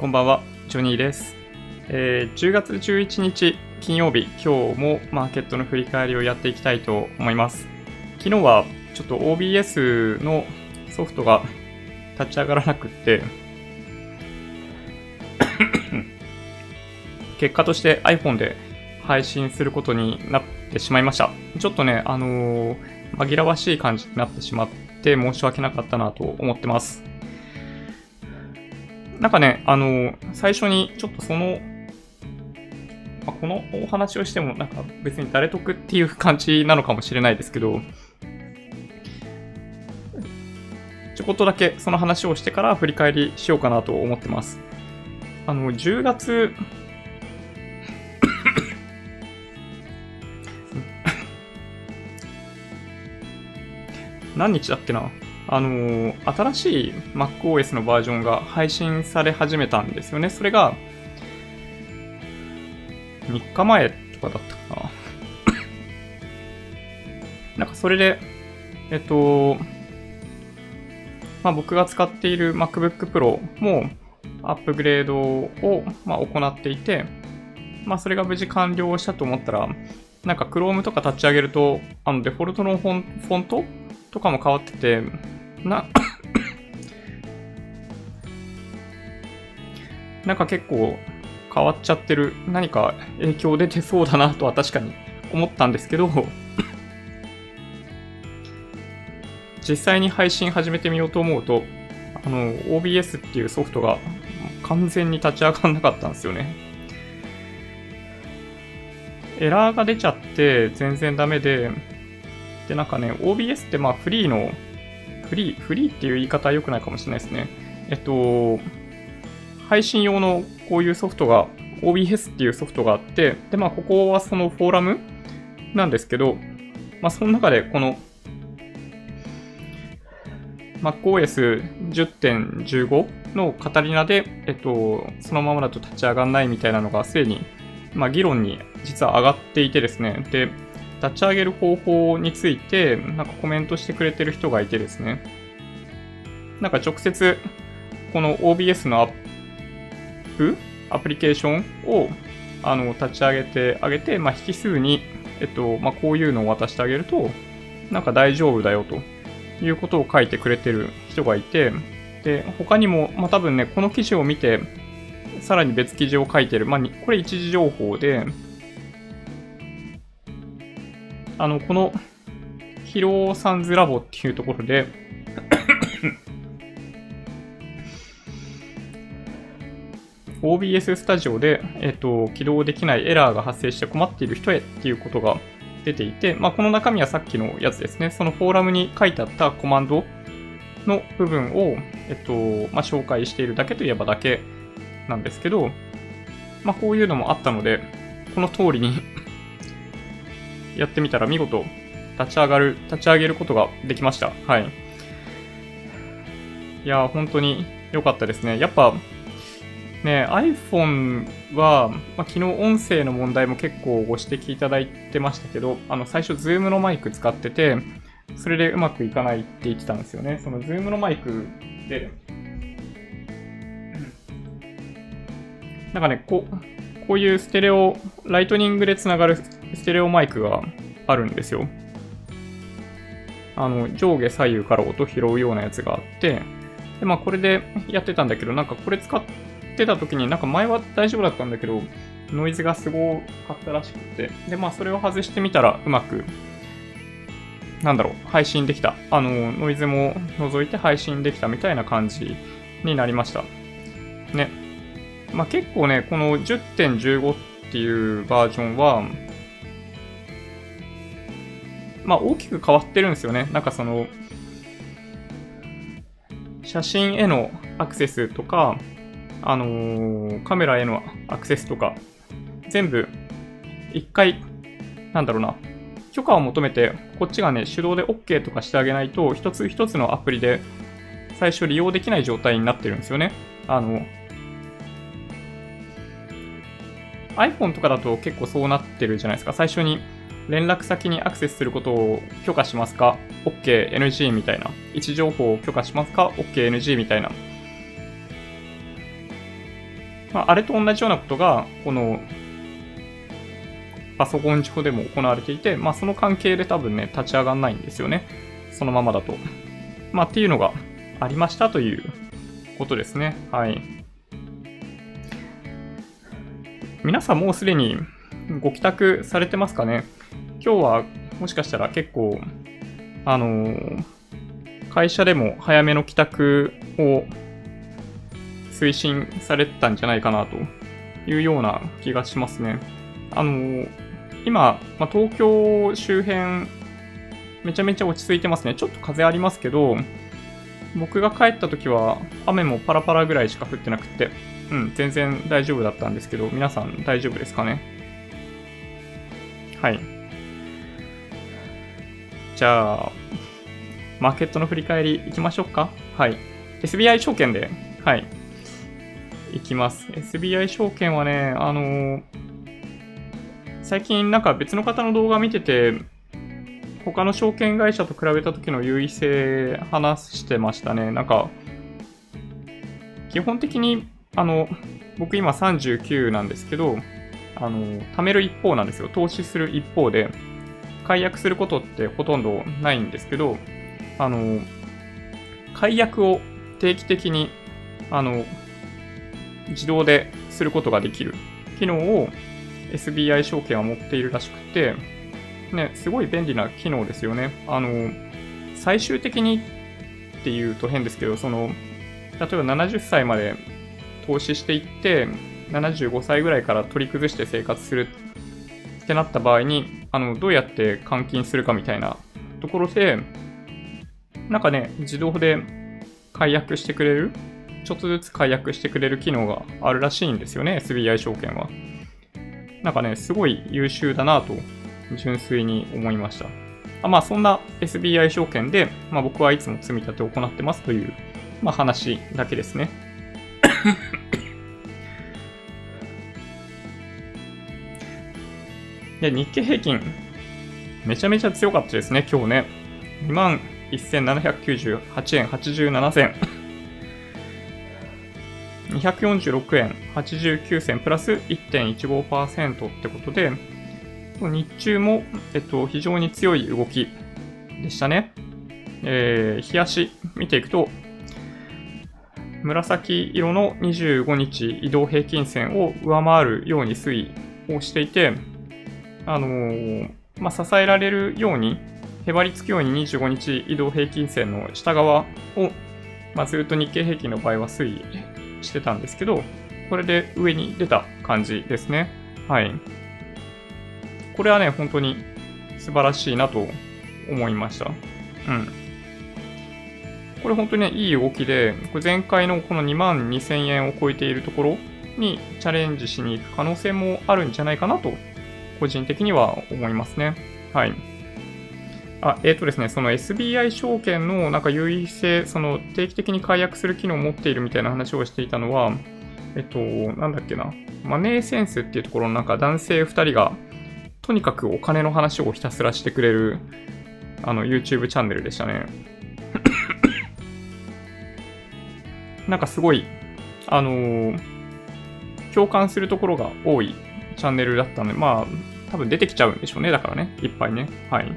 こんばんは、ジョニーです。えー10月11日金曜日、今日もマーケットの振り返りをやっていきたいと思います。昨日はちょっと OBS のソフトが立ち上がらなくって、結果として iPhone で配信することになってしまいました。ちょっとね、あのー紛らわしい感じになってしまって申し訳なかったなと思ってます。なんかね、あの、最初にちょっとその、まあこのお話をしても、なんか別に誰得っていう感じなのかもしれないですけど、ちょこっとだけその話をしてから振り返りしようかなと思ってます。あの、10月、何日だっけな？あのー新しい MacOS のバージョンが配信され始めたんですよね。それが、3日前とかだったかな。なんかそれで、えっと、まあ、僕が使っている MacBook Pro もアップグレードを、まあ、行っていて、まあ、それが無事完了したと思ったら、なんか Chrome とか立ち上げると、あのデフォルトのフォンフォントとかも変わってて、な、なんか結構変わっちゃってる、何か影響出てそうだなとは確かに思ったんですけど、実際に配信始めてみようと思うと、あの、OBS っていうソフトが完全に立ち上がんなかったんですよね。エラーが出ちゃって全然ダメで、で、なんかね、OBS ってまあフリーの、フリー、フリーっていう言い方は良くないかもしれないですね。えっと、配信用のこういうソフトが、OBS っていうソフトがあって、で、まあここはそのフォーラムなんですけど、まあその中でこの MacOS10.15 のカタリナで、えっと、そのままだと立ち上がらないみたいなのがすでに、まあ議論に実は上がっていてですね、で、立ち上げる方法について、なんかコメントしてくれてる人がいてですね、なんか直接、この OBS のアップ、アプリケーションをあの立ち上げてあげて、まあ、引数に、えっとまあ、こういうのを渡してあげると、なんか大丈夫だよということを書いてくれてる人がいて、で、他にも、まあ、多分ね、この記事を見て、さらに別記事を書いてる、まあ、これ一時情報で、あの、この、ヒローサンズラボっていうところで、OBS スタジオで、えっと、起動できないエラーが発生して困っている人へっていうことが出ていて、まあ、この中身はさっきのやつですね。そのフォーラムに書いてあったコマンドの部分を、えっと、まあ、紹介しているだけといえばだけなんですけど、まあ、こういうのもあったので、この通りにやってみたら見事立ち上がる、立ち上げることができました。はい。いや、本当に良かったですね。やっぱ、ね、iPhone は、まあ、昨日音声の問題も結構ご指摘いただいてましたけど、あの、最初 Zoom のマイク使ってて、それでうまくいかないって言ってたんですよね。その Zoom のマイクで、なんかね、こう、こういうステレオ、ライトニングでつながるステレオマイクがあるんですよ。あの、上下左右から音拾うようなやつがあって、で、まあこれでやってたんだけど、なんかこれ使ってた時に、なんか前は大丈夫だったんだけど、ノイズがすごかったらしくて、で、まあそれを外してみたらうまく、なんだろう、配信できた。あの、ノイズも除いて配信できたみたいな感じになりました。ね。まあ結構ね、この10.15っていうバージョンは、まあ大きく変わってるんですよね。なんかその、写真へのアクセスとか、あのーカメラへのアクセスとか、全部、一回、なんだろうな、許可を求めて、こっちがね、手動で OK とかしてあげないと、一つ一つのアプリで最初利用できない状態になってるんですよね。あの、iPhone とかだと結構そうなってるじゃないですか。最初に連絡先にアクセスすることを許可しますか ?OK、NG みたいな。位置情報を許可しますか ?OK、NG みたいな。まあ、あれと同じようなことが、この、パソコン上でも行われていて、まあ、その関係で多分ね、立ち上がんないんですよね。そのままだと。まあ、っていうのがありましたということですね。はい。皆さんもうすでにご帰宅されてますかね？今日はもしかしたら結構、あのー、会社でも早めの帰宅を推進されてたんじゃないかなというような気がしますね。あのー、今、まあ、東京周辺、めちゃめちゃ落ち着いてますね。ちょっと風ありますけど、僕が帰った時は雨もパラパラぐらいしか降ってなくて、うん、全然大丈夫だったんですけど、皆さん大丈夫ですかね？はい。じゃあ、マーケットの振り返りいきましょうか。はい。SBI 証券で、はい。いきます。SBI 証券はね、あのー、最近なんか別の方の動画見てて、他の証券会社と比べた時の優位性話してましたね。なんか、基本的に、あの、僕今39なんですけど、あの、貯める一方なんですよ。投資する一方で、解約することってほとんどないんですけど、あの、解約を定期的に、あの、自動ですることができる機能を SBI 証券は持っているらしくて、ね、すごい便利な機能ですよね。あの、最終的にっていうと変ですけど、その、例えば70歳まで投資していって、75歳ぐらいから取り崩して生活するってなった場合に、あの、どうやって換金するかみたいなところで、なんかね、自動で解約してくれる、ちょっとずつ解約してくれる機能があるらしいんですよね、SBI 証券は。なんかね、すごい優秀だなと純粋に思いました。あまあ、そんな SBI 証券で、まあ、僕はいつも積み立てを行ってますという、まあ、話だけですね。で、日経平均、めちゃめちゃ強かったですね、今日ね。2万1798円87銭。246円89銭プラス1.15%ってことで、日中も、えっと、非常に強い動きでしたね。えー、日足見ていくと、紫色の25日移動平均線を上回るように推移をしていて、あのー、まあ、支えられるように、へばりつくように25日移動平均線の下側を、まあ、ずっと日経平均の場合は推移してたんですけど、これで上に出た感じですね。はい。これはね、本当に素晴らしいなと思いました。うん。これ本当にね、いい動きで、これ前回のこの2万2000円を超えているところにチャレンジしに行く可能性もあるんじゃないかなと、個人的には思いますね。はい。あ、えっ、ー、とですね、その SBI 証券のなんか優位性、その定期的に解約する機能を持っているみたいな話をしていたのは、えっと、なんだっけな、マネーセンスっていうところのなんか男性2人がとにかくお金の話をひたすらしてくれる、あの、YouTube チャンネルでしたね。なんかすごい、あのー、共感するところが多いチャンネルだったので、まあ、多分出てきちゃうんでしょうね。だからね。いっぱいね。はい。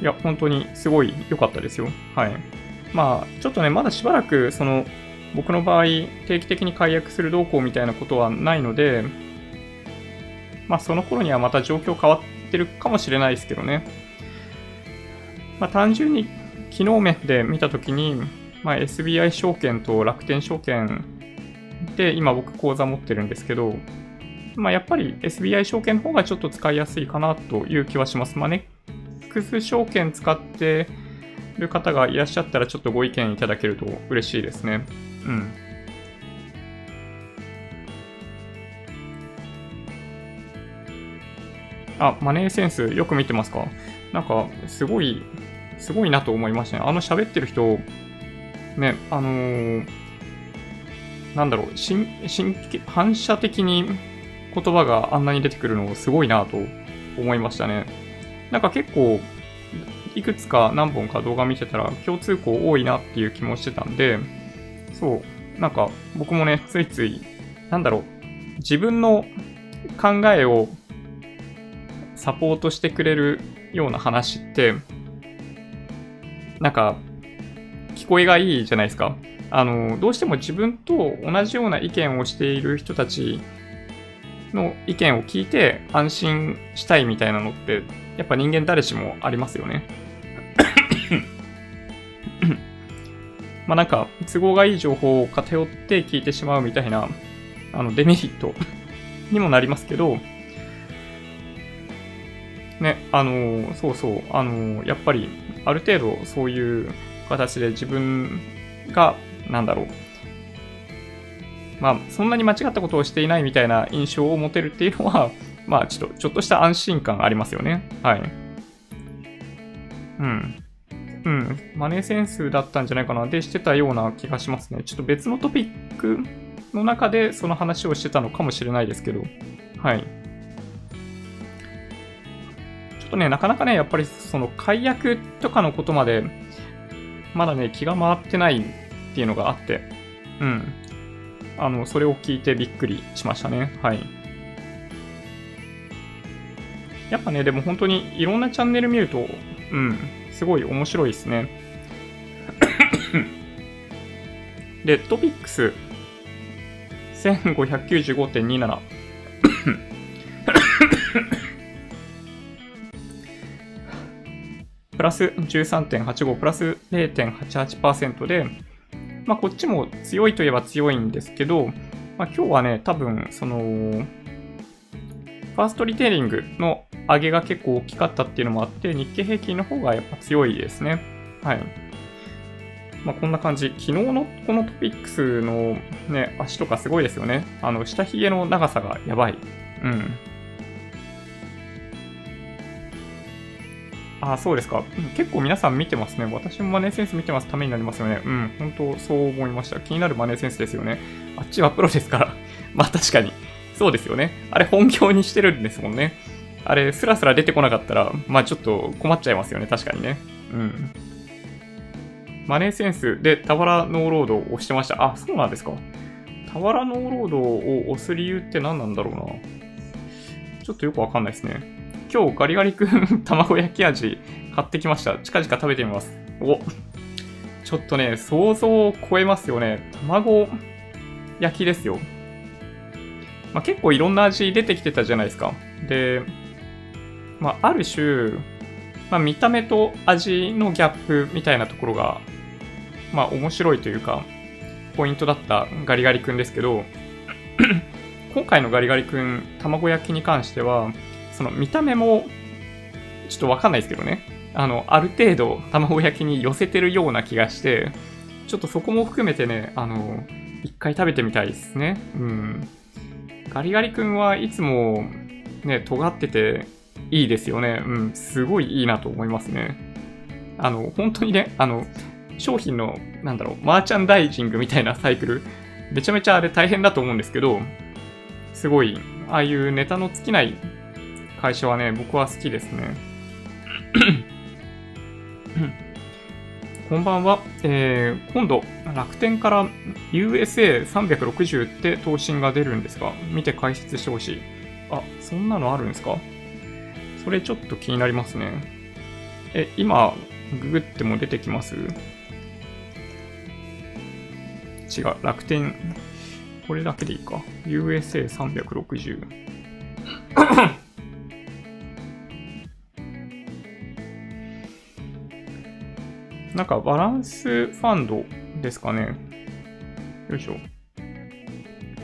いや、本当にすごい良かったですよ。はい。まあ、ちょっとね、まだしばらく、その、僕の場合、定期的に解約する動向みたいなことはないので、まあその頃にはまた状況変わってるかもしれないですけどね。まあ単純に機能面で見たときに、まあ、SBI 証券と楽天証券で今僕口座持ってるんですけど、まあやっぱり SBI 証券の方がちょっと使いやすいかなという気はします。まあね、複数証券使ってる方がいらっしゃったらちょっとご意見いただけると嬉しいですね。うん。あ、マネーセンスよく見てますか？なんか、すごい、すごいなと思いましたね。あの喋ってる人、ね、あのー、なんだろう、しんしん反射的に言葉があんなに出てくるのすごいなと思いましたね。なんか結構、いくつか何本か動画見てたら共通項多いなっていう気もしてたんで、そう、なんか僕もね、ついつい、なんだろう、自分の考えをサポートしてくれるような話って、なんか、聞こえがいいじゃないですか。あの、どうしても自分と同じような意見をしている人たちの意見を聞いて安心したいみたいなのって、やっぱ人間誰しもありますよね。まあなんか、都合がいい情報を偏って聞いてしまうみたいな、あの、デメリットにもなりますけど、ね、あの、そうそう、あの、やっぱり、ある程度そういう形で自分が、なんだろう、まあ、そんなに間違ったことをしていないみたいな印象を持てるっていうのは、まあ、ちょっと、ちょっとした安心感ありますよね。はい。うん。うん。マネーセンスだったんじゃないかな。で、してたような気がしますね。ちょっと別のトピックの中でその話をしてたのかもしれないですけど。はい。ちょっとね、なかなかね、やっぱりその解約とかのことまで、まだね、気が回ってないっていうのがあって。うん。あの、それを聞いてびっくりしましたね。はい。やっぱね、でも本当にいろんなチャンネル見ると、うん、すごい面白いですね。で、トピックス1595.27 プラス13.85プラス0.88%で、まあ、こっちも強いといえば強いんですけど、まあ、今日はね、多分、その、ファーストリテイリングの上げが結構大きかったっていうのもあって、日経平均の方がやっぱ強いですね。はい。まあ、こんな感じ。昨日のこのトピックスのね、足とかすごいですよね。あの、下髭の長さがやばい。うん。あ、そうですか。結構皆さん見てますね。私もマネーセンス見てます。ためになりますよね。うん、本当そう思いました。気になるマネーセンスですよね。あっちはプロですから。まあ確かに。そうですよね。あれ本業にしてるんですもんね。あれ、スラスラ出てこなかったら、まあちょっと困っちゃいますよね。確かにね。うん。マネーセンスでタワラノーロードを押してました。あ、そうなんですか。タワラノーロードを押す理由って何なんだろうな。ちょっとよくわかんないですね。今日ガリガリ君卵焼き味買ってきました。近々食べてみます。おちょっとね、想像を超えますよね。卵焼きですよ。まあ、結構いろんな味出てきてたじゃないですか。で、まあ、ある種、まあ、見た目と味のギャップみたいなところが、まあ、面白いというか、ポイントだったガリガリ君ですけど、今回のガリガリ君、卵焼きに関しては、その見た目も、ちょっとわかんないですけどね。あの、ある程度卵焼きに寄せてるような気がして、ちょっとそこも含めてね、あの、一回食べてみたいですね。うん。ガリガリ君はいつもね、尖ってていいですよね。うん、すごいいいなと思いますね。あの、本当にね、あの、商品の、なんだろう、マーチャンダイジングみたいなサイクル、めちゃめちゃあれ大変だと思うんですけど、すごい、ああいうネタの尽きない会社はね、僕は好きですね。こんばんは。えー、今度、楽天から USA360 って答申が出るんですが、見て解説してほしい。あ、そんなのあるんですか？それちょっと気になりますね。え、今、ググっても出てきます？違う、楽天、これだけでいいか。USA360。なんかバランスファンドですかね。よいしょ。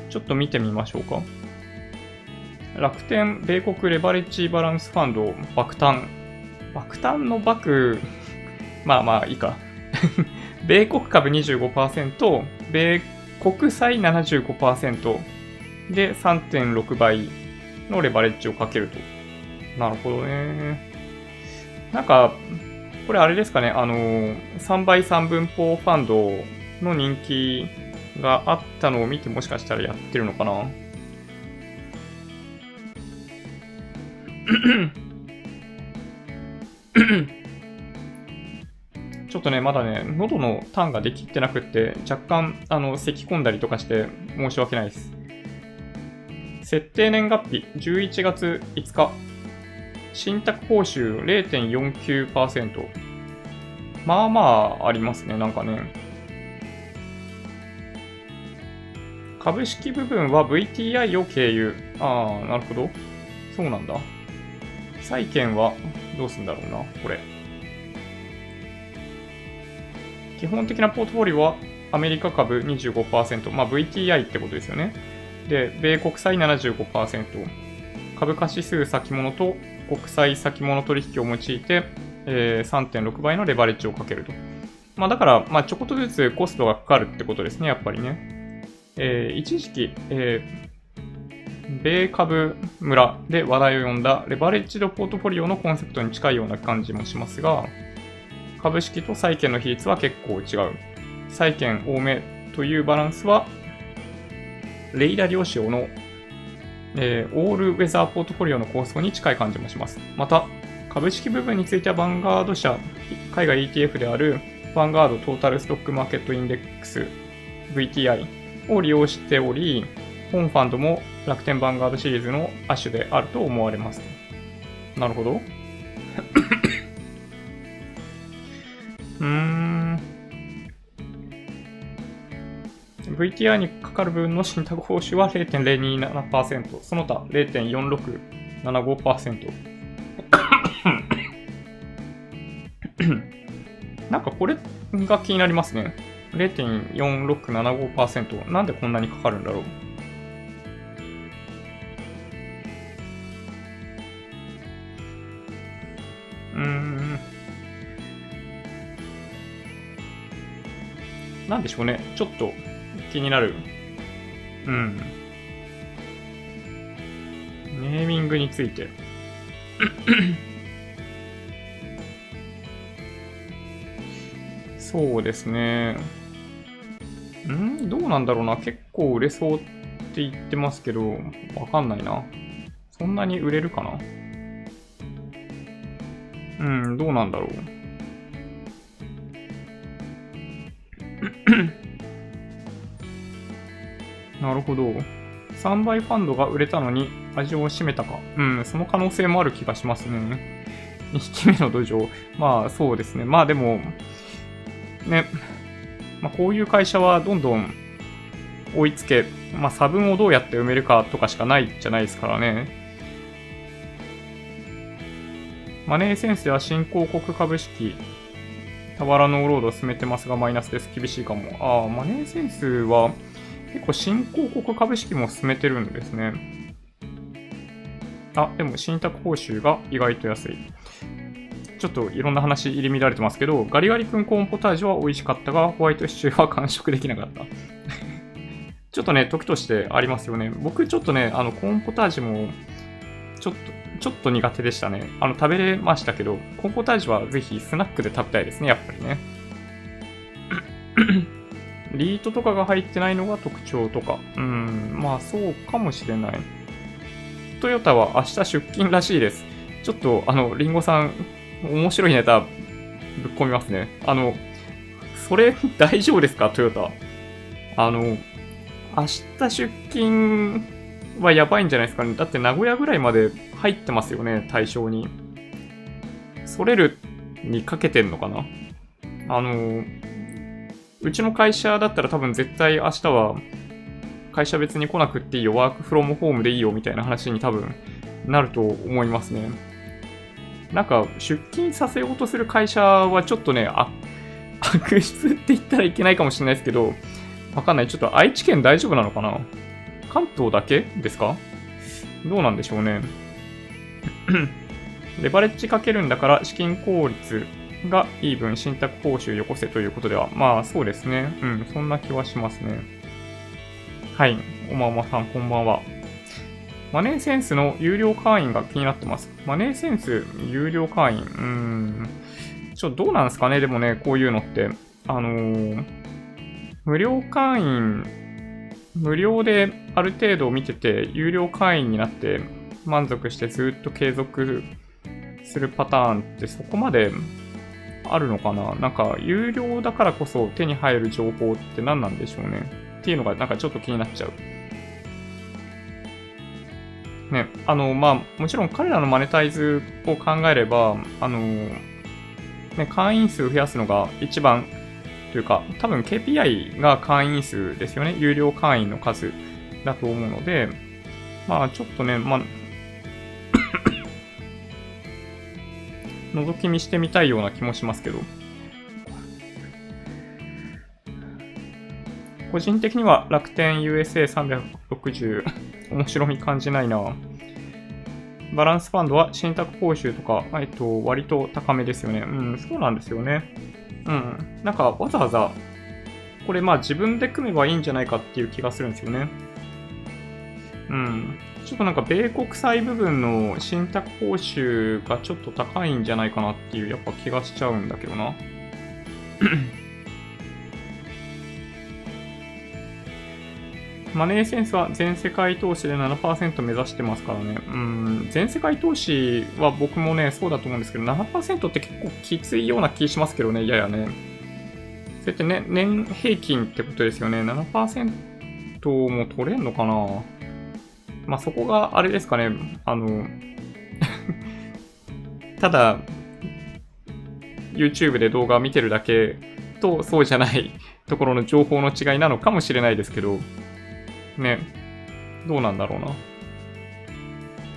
ちょっと見てみましょうか。楽天米国レバレッジバランスファンド爆誕。爆誕の爆、まあまあいいか。米国株25%、米国債75%で3.6倍のレバレッジをかけると。なるほどね。なんか、これあれですかね、あの、3倍3分法ファンドの人気があったのを見てもしかしたらやってるのかな ちょっとね、まだね、喉のターンができてなくって、若干、あの、咳込んだりとかして申し訳ないです。設定年月日、11月5日。信託報酬0.49%。まあまあありますね、なんかね。株式部分は VTI を経由。ああ、なるほど。そうなんだ。債券はどうすんだろうな、これ。基本的なポートフォリオはアメリカ株25%、まあ VTI ってことですよね。で、米国債75%、株価指数先物と国債先物取引を用いて、え、3.6倍のレバレッジをかけると。まあだから、まあちょこっとずつコストがかかるってことですね、やっぱりね。えー、一時期、えー、米株村で話題を呼んだレバレッジドポートフォリオのコンセプトに近いような感じもしますが、株式と債券の比率は結構違う。債券多めというバランスはレイダ両使用の、えー、オールウェザーポートフォリオの構想に近い感じもします。また、株式部分についてはヴァンガード社、海外 ETF であるヴァンガードトータルストックマーケットインデックス VTI を利用しており、本ファンドも楽天ヴァンガードシリーズの亜種であると思われます。なるほど。うーん。VTR にかかる分の信託報酬は0.027%、その他0.4675%。なんかこれが気になりますね。0.4675%。なんでこんなにかかるんだろう。うん。なんでしょうね。ちょっと気になる。うん。ネーミングについて。そうですね。ん？どうなんだろうな。結構売れそうって言ってますけど、わかんないな。そんなに売れるかな？うん、どうなんだろう。なるほど。3倍ファンドが売れたのに味を占めたか。うん、その可能性もある気がしますね。2匹目の土壌。まあそうですね。まあでも、ね、まあ、こういう会社はどんどん追いつけ、まあ差分をどうやって埋めるかとかしかないじゃないですからね。マネーセンスや新興国株式、タワラノーロードを進めてますがマイナスです。厳しいかも。ああ、マネーセンスは、結構新興国株式も進めてるんですね。あ、でも信託報酬が意外と安い。ちょっといろんな話入り乱れてますけど、ガリガリ君コーンポタージュは美味しかったが、ホワイトシチューは完食できなかった。ちょっとね、時としてありますよね。僕ちょっとね、あの、コーンポタージュも、ちょっと、ちょっと苦手でしたね。あの、食べれましたけど、コーンポタージュはぜひスナックで食べたいですね、やっぱりね。リートとかが入ってないのが特徴とか。うん、まあそうかもしれない。トヨタは明日出勤らしいです。ちょっと、あの、リンゴさん、面白いネタぶっ込みますね。あの、それ 大丈夫ですか？トヨタ。あの、明日出勤はやばいんじゃないですかね。だって名古屋ぐらいまで入ってますよね、対象に。それるにかけてんのかな？あの、うちの会社だったら多分絶対明日は会社別に来なくっていいよ、ワークフロムホームでいいよみたいな話に多分なると思いますね。なんか出勤させようとする会社はちょっとね、あ悪質って言ったらいけないかもしれないですけど、わかんない。ちょっと愛知県大丈夫なのかな？関東だけですか？どうなんでしょうね。レバレッジかけるんだから資金効率がイーブン、信託報酬よこせということでは、まあそうですね。うん、そんな気はしますね。はい。おまおまさん、こんばんは。マネーセンスの有料会員が気になってます。マネーセンス有料会員、うーん。ちょ、どうなんですかね？でもね、こういうのって。あのー、無料会員、無料である程度見てて、有料会員になって満足してずっと継続するパターンってそこまであるのかな？なんか、有料だからこそ手に入る情報って何なんでしょうね。っていうのがなんかちょっと気になっちゃう。ね、あの、まあ、もちろん彼らのマネタイズを考えれば、あの、ね、会員数増やすのが一番というか、多分 KPI が会員数ですよね。有料会員の数だと思うので、まあ、ちょっとね、まあ、覗き見してみたいような気もしますけど。個人的には楽天 USA360 面白み感じないな。バランスファンドは信託報酬とか、えっと、割と高めですよね。うん、そうなんですよね。うん。なんか、わざわざ、これまあ自分で組めばいいんじゃないかっていう気がするんですよね。うん。ちょっとなんか米国債部分の信託報酬がちょっと高いんじゃないかなっていうやっぱ気がしちゃうんだけどな。マネーセンスは全世界投資で7%目指してますからね。うん、全世界投資は僕もね、そうだと思うんですけど、7%って結構きついような気しますけどね、ややね。それってね、年平均ってことですよね。7%も取れんのかな？まあ、そこがあれですかね、あの ただ、YouTube で動画を見てるだけと、そうじゃないところの情報の違いなのかもしれないですけど、ね、どうなんだろうな。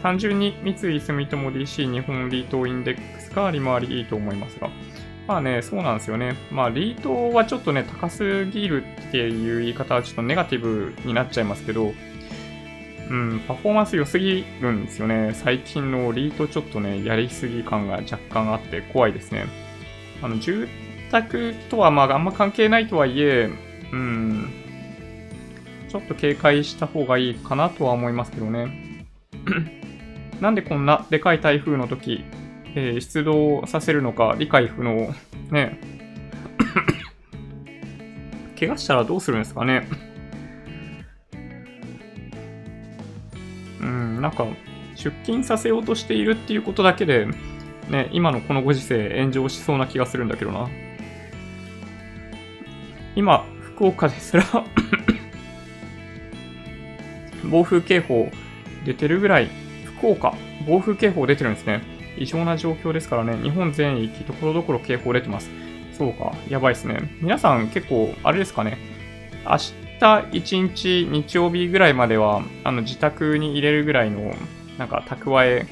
単純に三井住友 DC 日本リートインデックスが利回りいいと思いますが。まあね、そうなんですよね。まあ、リートはちょっとね、高すぎるっていう言い方はちょっとネガティブになっちゃいますけど、うん、パフォーマンス良すぎるんですよね。最近のリートちょっとね、やりすぎ感が若干あって怖いですね。あの、住宅とはまああんま関係ないとはいえ、うん、ちょっと警戒した方がいいかなとは思いますけどね。なんでこんなでかい台風の時、えー、出動させるのか理解不能。ね。怪我したらどうするんですかね。なんか、出勤させようとしているっていうことだけで、ね、今のこのご時世炎上しそうな気がするんだけどな。今、福岡ですら 暴風警報出てるぐらい、福岡、暴風警報出てるんですね。異常な状況ですからね、日本全域、ところどころ警報出てます。そうか、やばいですね。皆さん結構、あれですかね、明日1日日曜日ぐらいまでは、あの、自宅に入れるぐらいの、なんか、蓄え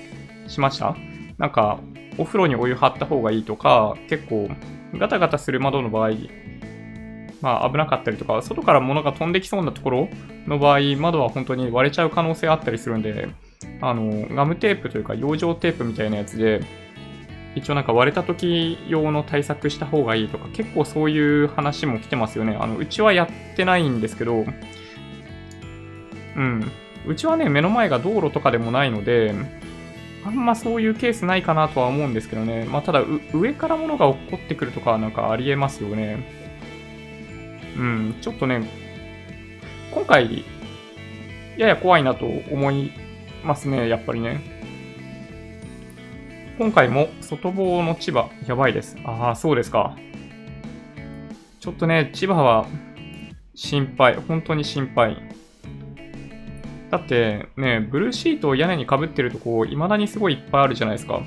しました？なんか、お風呂にお湯張った方がいいとか、結構、ガタガタする窓の場合、まあ危なかったりとか、外から物が飛んできそうなところの場合、窓は本当に割れちゃう可能性あったりするんで、あの、ガムテープというか、養生テープみたいなやつで、一応なんか割れた時用の対策した方がいいとか、結構そういう話も来てますよね。あの、うちはやってないんですけど、うん。うちはね、目の前が道路とかでもないので、あんまそういうケースないかなとは思うんですけどね。まあ、ただ、上から物が落っこってくるとかなんかありえますよね。うん、ちょっとね、今回、やや怖いなと思いますね、やっぱりね。今回も外房の千葉、やばいです。ああ、そうですか。ちょっとね、千葉は心配。本当に心配。だってね、ブルーシートを屋根にかぶってるとこ、未だにすごいいっぱいあるじゃないですか。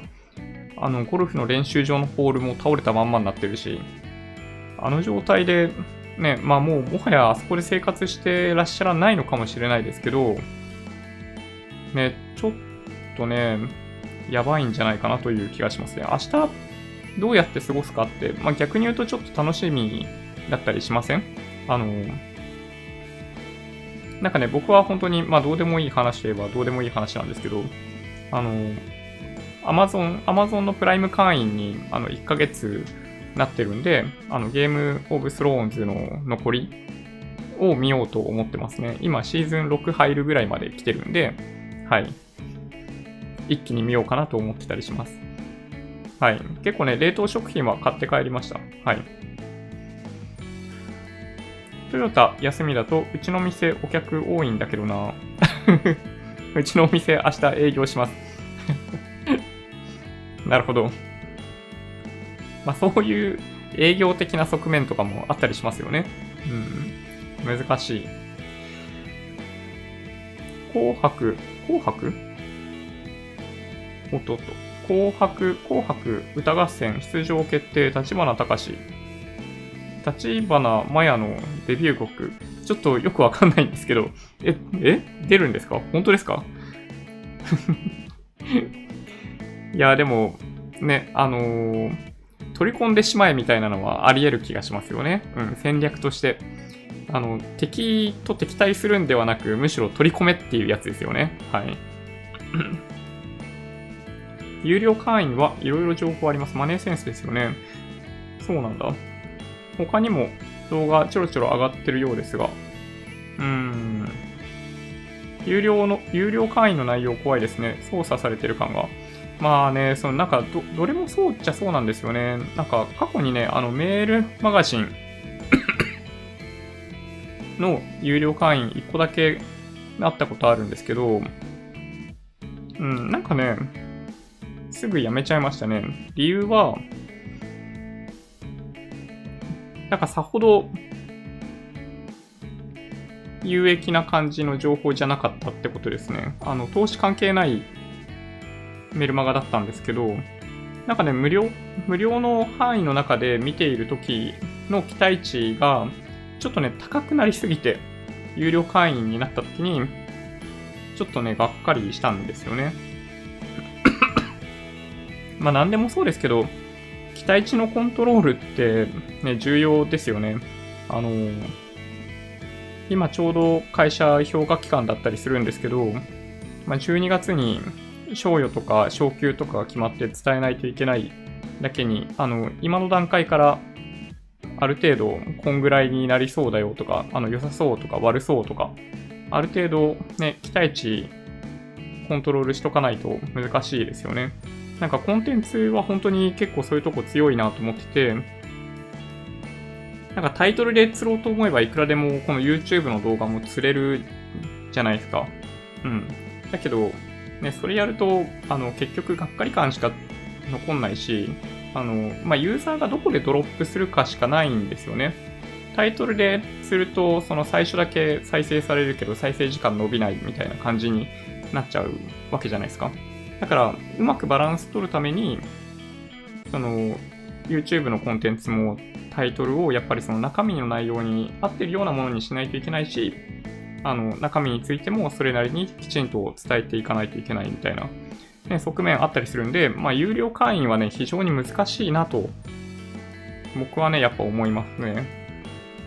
あの、ゴルフの練習場のポールも倒れたまんまになってるし、あの状態で、ね、まあもうもはやあそこで生活してらっしゃらないのかもしれないですけど、ね、ちょっとね、やばいんじゃないかなという気がしますね。明日どうやって過ごすかって、まあ、逆に言うとちょっと楽しみだったりしません？あの、なんかね、僕は本当に、まあどうでもいい話といえばどうでもいい話なんですけど、あの、アマゾン、アマゾンのプライム会員にあの1ヶ月なってるんで、あのゲームオブスローンズの残りを見ようと思ってますね。今シーズン6入るぐらいまで来てるんで、はい。一気に見ようかなと思ってたりします。はい。結構ね、冷凍食品は買って帰りました。はい。トヨタ休みだと、うちの店お客多いんだけどな。うちのお店明日営業します なるほど。まあそういう営業的な側面とかもあったりしますよね。うん。難しい。紅白、紅白？おっとっと。紅白、紅白歌合戦出場決定、立花隆。立花麻也のデビュー曲。ちょっとよくわかんないんですけど、え、え？出るんですか？本当ですか？いや、でも、ね、あのー、取り込んでしまえみたいなのはあり得る気がしますよね。うん、戦略として。あの、敵と敵対するんではなく、むしろ取り込めっていうやつですよね。はい。有料会員はいろいろ情報あります。マネーセンスですよね。そうなんだ。他にも動画ちょろちょろ上がってるようですが。うーん。有料の、有料会員の内容怖いですね。操作されてる感が。まあね、そのなんかど、どれもそうっちゃそうなんですよね。なんか過去にね、あのメールマガジン の有料会員1個だけあったことあるんですけど、うん、なんかね、すぐやめちゃいましたね。理由は、なんかさほど有益な感じの情報じゃなかったってことですね。あの、投資関係ないメルマガだったんですけど、なんかね、無料、無料の範囲の中で見ている時の期待値が、ちょっとね、高くなりすぎて、有料会員になった時に、ちょっとね、がっかりしたんですよね。まあ、なんでもそうですけど、期待値のコントロールってね、重要ですよね。あの、今ちょうど会社評価期間だったりするんですけど、まあ、12月に賞与とか昇給とかが決まって伝えないといけないだけに、あの、今の段階からある程度こんぐらいになりそうだよとか、あの、良さそうとか悪そうとか、ある程度ね、期待値コントロールしとかないと難しいですよね。なんかコンテンツは本当に結構そういうとこ強いなと思ってて、なんかタイトルで釣ろうと思えばいくらでもこの YouTube の動画も釣れるじゃないですか。うん。だけど、ね、それやると、あの、結局がっかり感しか残んないし、あの、まあ、ユーザーがどこでドロップするかしかないんですよね。タイトルですると、その最初だけ再生されるけど、再生時間伸びないみたいな感じになっちゃうわけじゃないですか。だから、うまくバランス取るために、その、YouTube のコンテンツもタイトルをやっぱりその中身の内容に合ってるようなものにしないといけないし、あの、中身についてもそれなりにきちんと伝えていかないといけないみたいな、ね、側面あったりするんで、まあ、有料会員はね、非常に難しいなと、僕はね、やっぱ思いますね。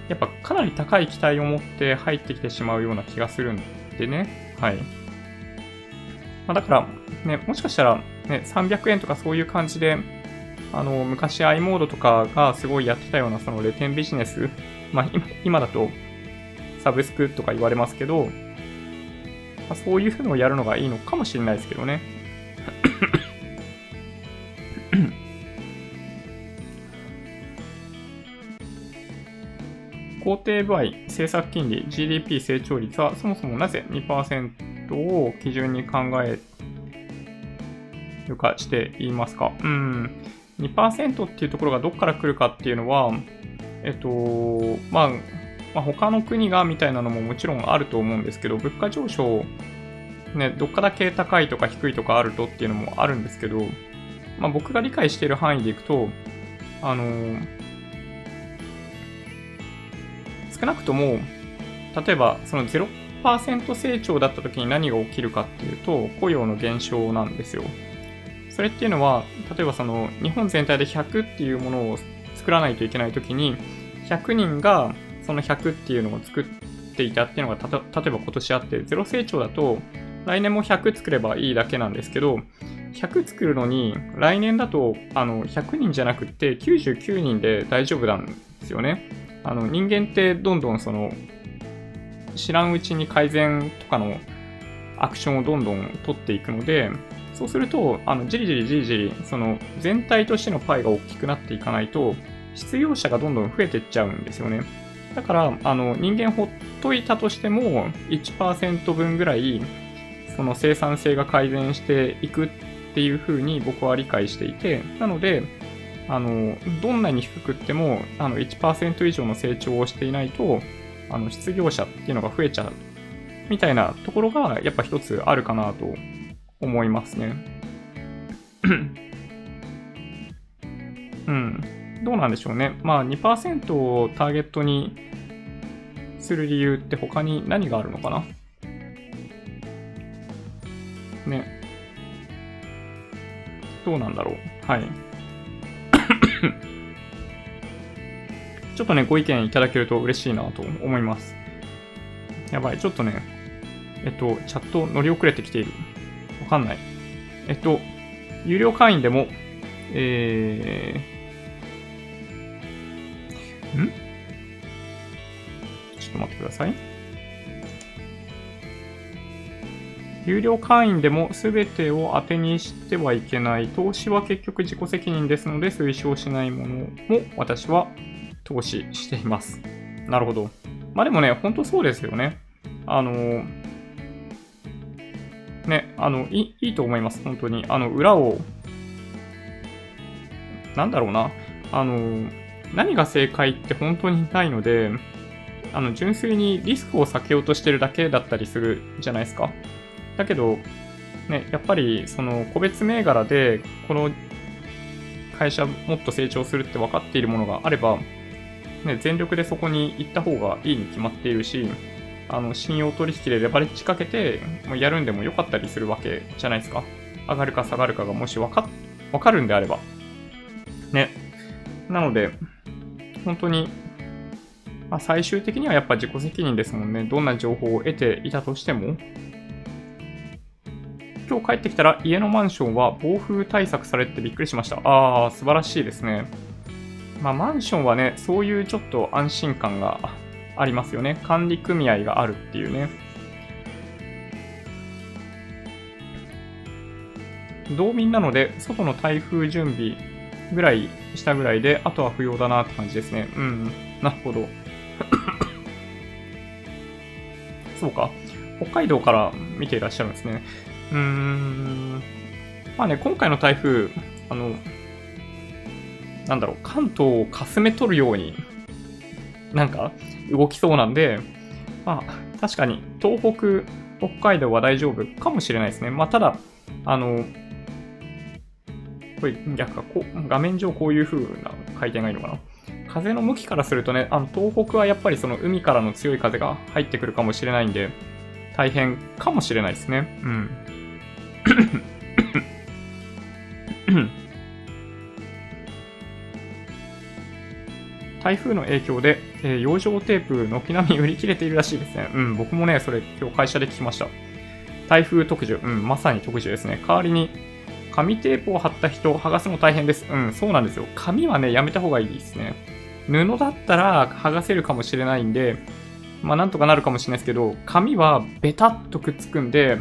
やっぱかなり高い期待を持って入ってきてしまうような気がするんでね。はい。まあ、だから、ね、もしかしたら、ね、300円とかそういう感じで、あの、昔 i モードとかがすごいやってたようなそのレテンビジネス、まあ今今だとサブスクとか言われますけど、まあ、そういうのをやるのがいいのかもしれないですけどね。肯定部合、政策金利、GDP 成長率はそもそもなぜ2%を基準に考えるかして言いますか。うん。2%っていうところがどっから来るかっていうのは、えっと、まあ、まあ、他の国がみたいなのももちろんあると思うんですけど、物価上昇、ね、どっかだけ高いとか低いとかあるとっていうのもあるんですけど、まあ、僕が理解している範囲でいくと、あのー、少なくとも、例えばその0%成長だった時に何が起きるかっていうと、雇用の減少なんですよ。それっていうのは、例えばその日本全体で100っていうものを作らないといけない時に、100人がその100っていうのを作っていたっていうのが、例えば今年あって、ゼロ成長だと、来年も100作ればいいだけなんですけど、100作るのに、来年だと、あの、100人じゃなくて99人で大丈夫なんですよね。あの、人間ってどんどんその、知らんうちに改善とかのアクションをどんどん取っていくので、そうすると、あの、じりじりじりじり、その、全体としてのパイが大きくなっていかないと、失業者がどんどん増えていっちゃうんですよね。だから、あの、人間ほっといたとしても、1%分ぐらい、その生産性が改善していくっていうふうに僕は理解していて、なので、あの、どんなに低くっても、あの、1%以上の成長をしていないと、あの、失業者っていうのが増えちゃう。みたいなところが、やっぱ一つあるかなと思いますね。うん。どうなんでしょうね。まあ2%をターゲットにする理由って他に何があるのかな？ね。どうなんだろう。はい。ちょっとね、ご意見いただけると嬉しいなと思います。やばい、ちょっとね、えっと、チャット乗り遅れてきている。わかんない。えっと、有料会員でも、えー、ん？ちょっと待ってください。有料会員でも全てを当てにしてはいけない。投資は結局自己責任ですので推奨しないものも私は投資しています。なるほど。まあでもね、ほんとそうですよね。あの、ね、あの、いいいと思います。本当に。あの、裏を、なんだろうな。あの、何が正解って本当にないので、あの、純粋にリスクを避けようとしてるだけだったりするじゃないですか。だけど、ね、やっぱりその個別銘柄でこの会社もっと成長するって分かっているものがあれば、ね、全力でそこに行った方がいいに決まっているし、あの信用取引でレバレッジかけてもうやるんでもよかったりするわけじゃないですか。上がるか下がるかがもし分か分かるんであれば。ね。なので、本当に、まあ、最終的にはやっぱ自己責任ですもんね。どんな情報を得ていたとしても、今日帰ってきたら家のマンションは暴風対策されてびっくりしました。ああ、素晴らしいですね。まあ、マンションはね、そういうちょっと安心感がありますよね。管理組合があるっていうね。道民なので、外の台風準備ぐらいしたぐらいで、あとは不要だなって感じですね。うん、なるほど。そうか。北海道から見ていらっしゃるんですね。うーん。まあね、今回の台風、あの、なんだろう、関東をかすめ取るように、なんか、動きそうなんで、まあ、確かに、東北、北海道は大丈夫かもしれないですね。まあ、ただ、あの、これ逆かこう画面上こういう風な回転がいいのかな。風の向きからするとね、あの東北はやっぱりその海からの強い風が入ってくるかもしれないんで、大変かもしれないですね。うん。台風の影響で、えー、養生テープ軒並み売り切れているらしいですね。うん、僕もね、それ今日会社で聞きました。台風特需、うん、まさに特需ですね。代わりに、紙テープを貼った人、剥がすの大変です。うん、そうなんですよ。紙はね、やめた方がいいですね。布だったら剥がせるかもしれないんで、まあなんとかなるかもしれないですけど、紙はベタっとくっつくんで、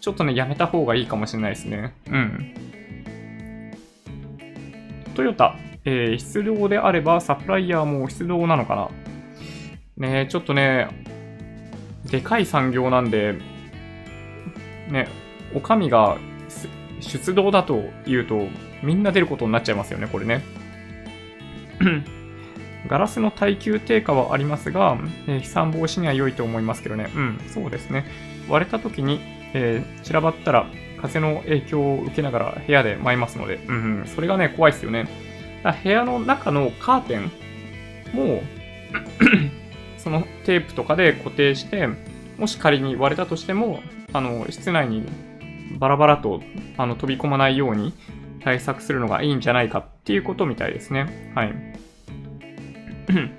ちょっとね、やめた方がいいかもしれないですね。うん。トヨタ、えー、出動であればサプライヤーも出動なのかな？ねちょっとね、でかい産業なんで、ね、お上が出動だと言うと、みんな出ることになっちゃいますよね、これね。ガラスの耐久低下はありますが、えー、飛散防止には良いと思いますけどね。うん、そうですね。割れた時にえー、散らばったら風の影響を受けながら部屋で舞いますので、うん、それがね、怖いですよね。部屋の中のカーテンも そのテープとかで固定して、もし仮に割れたとしても、あの、室内にバラバラとあの飛び込まないように対策するのがいいんじゃないかっていうことみたいですね。はい。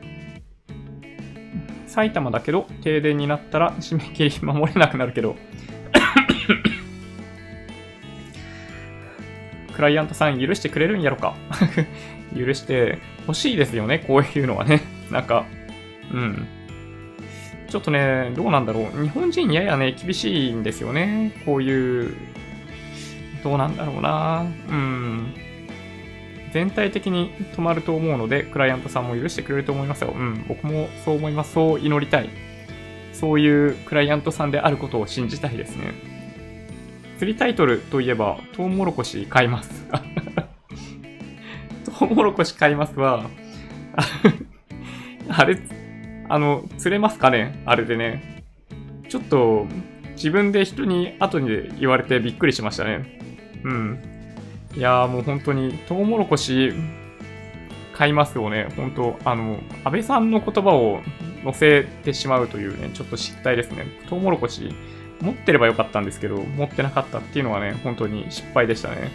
埼玉だけど、停電になったら締め切り守れなくなるけど、クライアントさん許してくれるんやろか 許して欲しいですよね、こういうのはね。なんか、うん。ちょっとね、どうなんだろう。日本人ややね、厳しいんですよね。こういう、どうなんだろうな。うん。全体的に止まると思うので、クライアントさんも許してくれると思いますよ。うん。僕もそう思います。そう祈りたい。そういうクライアントさんであることを信じたいですね。釣りタイトルといえば、トウモロコシ買います。トウモロコシ買いますは、あれ、あの、釣れますかね？あれでね。ちょっと、自分で人に後に言われてびっくりしましたね。うん。いやーもう本当に、トウモロコシ買いますよね。本当あの、安倍さんの言葉を載せてしまうというね、ちょっと失態ですね。トウモロコシ持ってればよかったんですけど、持ってなかったっていうのはね、本当に失敗でしたね。